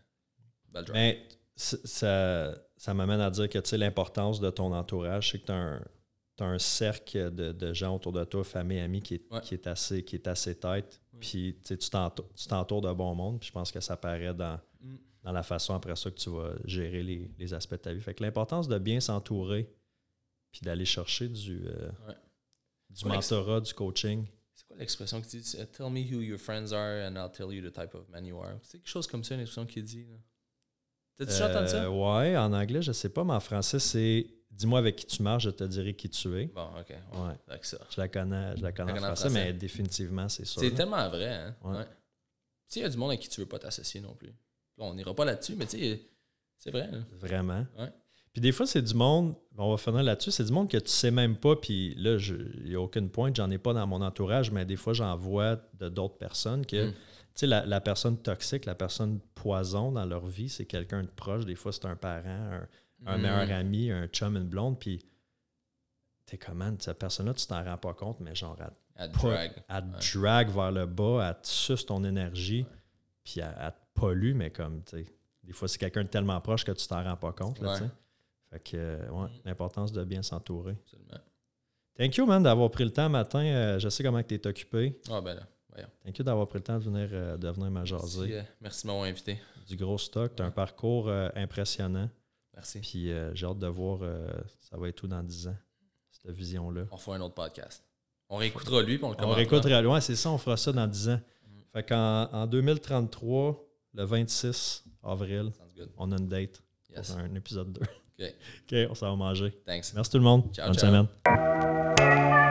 Mais ça, ça m'amène à dire que tu sais, l'importance de ton entourage, c'est que tu as un, t'as un cercle de, de gens autour de toi, famille, amis, qui est, Ouais. qui est assez, qui est assez tête. Oui. Puis tu tu t'entoures tu de bon monde. Puis je pense que ça paraît dans, Mm. dans la façon après ça que tu vas gérer les, les aspects de ta vie. Fait que l'importance de bien s'entourer, puis d'aller chercher du, euh, Ouais. du mentorat, du coaching. C'est quoi l'expression qui dit euh, Tell me who your friends are and I'll tell you the type of man you are. C'est quelque chose comme ça, une expression qui dit. T'as-tu déjà entendu ça? Euh, ouais, en anglais, je sais pas, mais en français, c'est dis-moi avec qui tu marches, je te dirai qui tu es. Bon, ok. Ouais. Ça. Je la connais, je la connais en connais en français, mais définitivement, c'est ça. C'est tellement vrai, hein? Ouais. Ouais. Tu sais, il y a du monde avec qui tu veux pas t'associer non plus. Là, on n'ira pas là-dessus, mais tu sais, c'est vrai. là. Vraiment. Ouais. Puis des fois, c'est du monde, on va finir là-dessus, c'est du monde que tu sais même pas, puis là, il n'y a aucune pointe, j'en ai pas dans mon entourage, mais des fois, j'en vois de d'autres personnes que, Mm. tu sais, la, la personne toxique, la personne poison dans leur vie, c'est quelqu'un de proche. Des fois, c'est un parent, un, un Mm. meilleur ami, un chum, une blonde, puis t'es comment, cette personne-là, tu t'en rends pas compte, mais genre, elle, drag. te Ouais. drag vers le bas, elle te suce ton énergie, puis elle, elle te pollue, mais comme, tu sais, des fois, c'est quelqu'un de tellement proche que tu t'en rends pas compte, là, tu sais. Fait que, euh, ouais, l'importance de bien s'entourer. Absolument. Thank you, man, d'avoir pris le temps matin. Euh, je sais comment tu es occupé. Ah, ben là, voyons. Thank you d'avoir pris le temps de venir, euh, de venir me jaser. Merci, euh, merci de m'avoir invité. Du gros stock. Tu as un parcours impressionnant. Merci. Puis euh, j'ai hâte de voir euh, ça va être tout dans 10 ans, cette vision-là. On fera un autre podcast. On réécoutera lui, puis on le On réécoutera loin, c'est ça, on fera ça dans 10 ans. Mm. Fait qu'en en 2033, le 26 avril, on a une date Yes. pour un épisode 2. OK. [LAUGHS] OK, on s'en va manger. Thanks. Merci tout le monde. Ciao, Bonne ciao. semaine.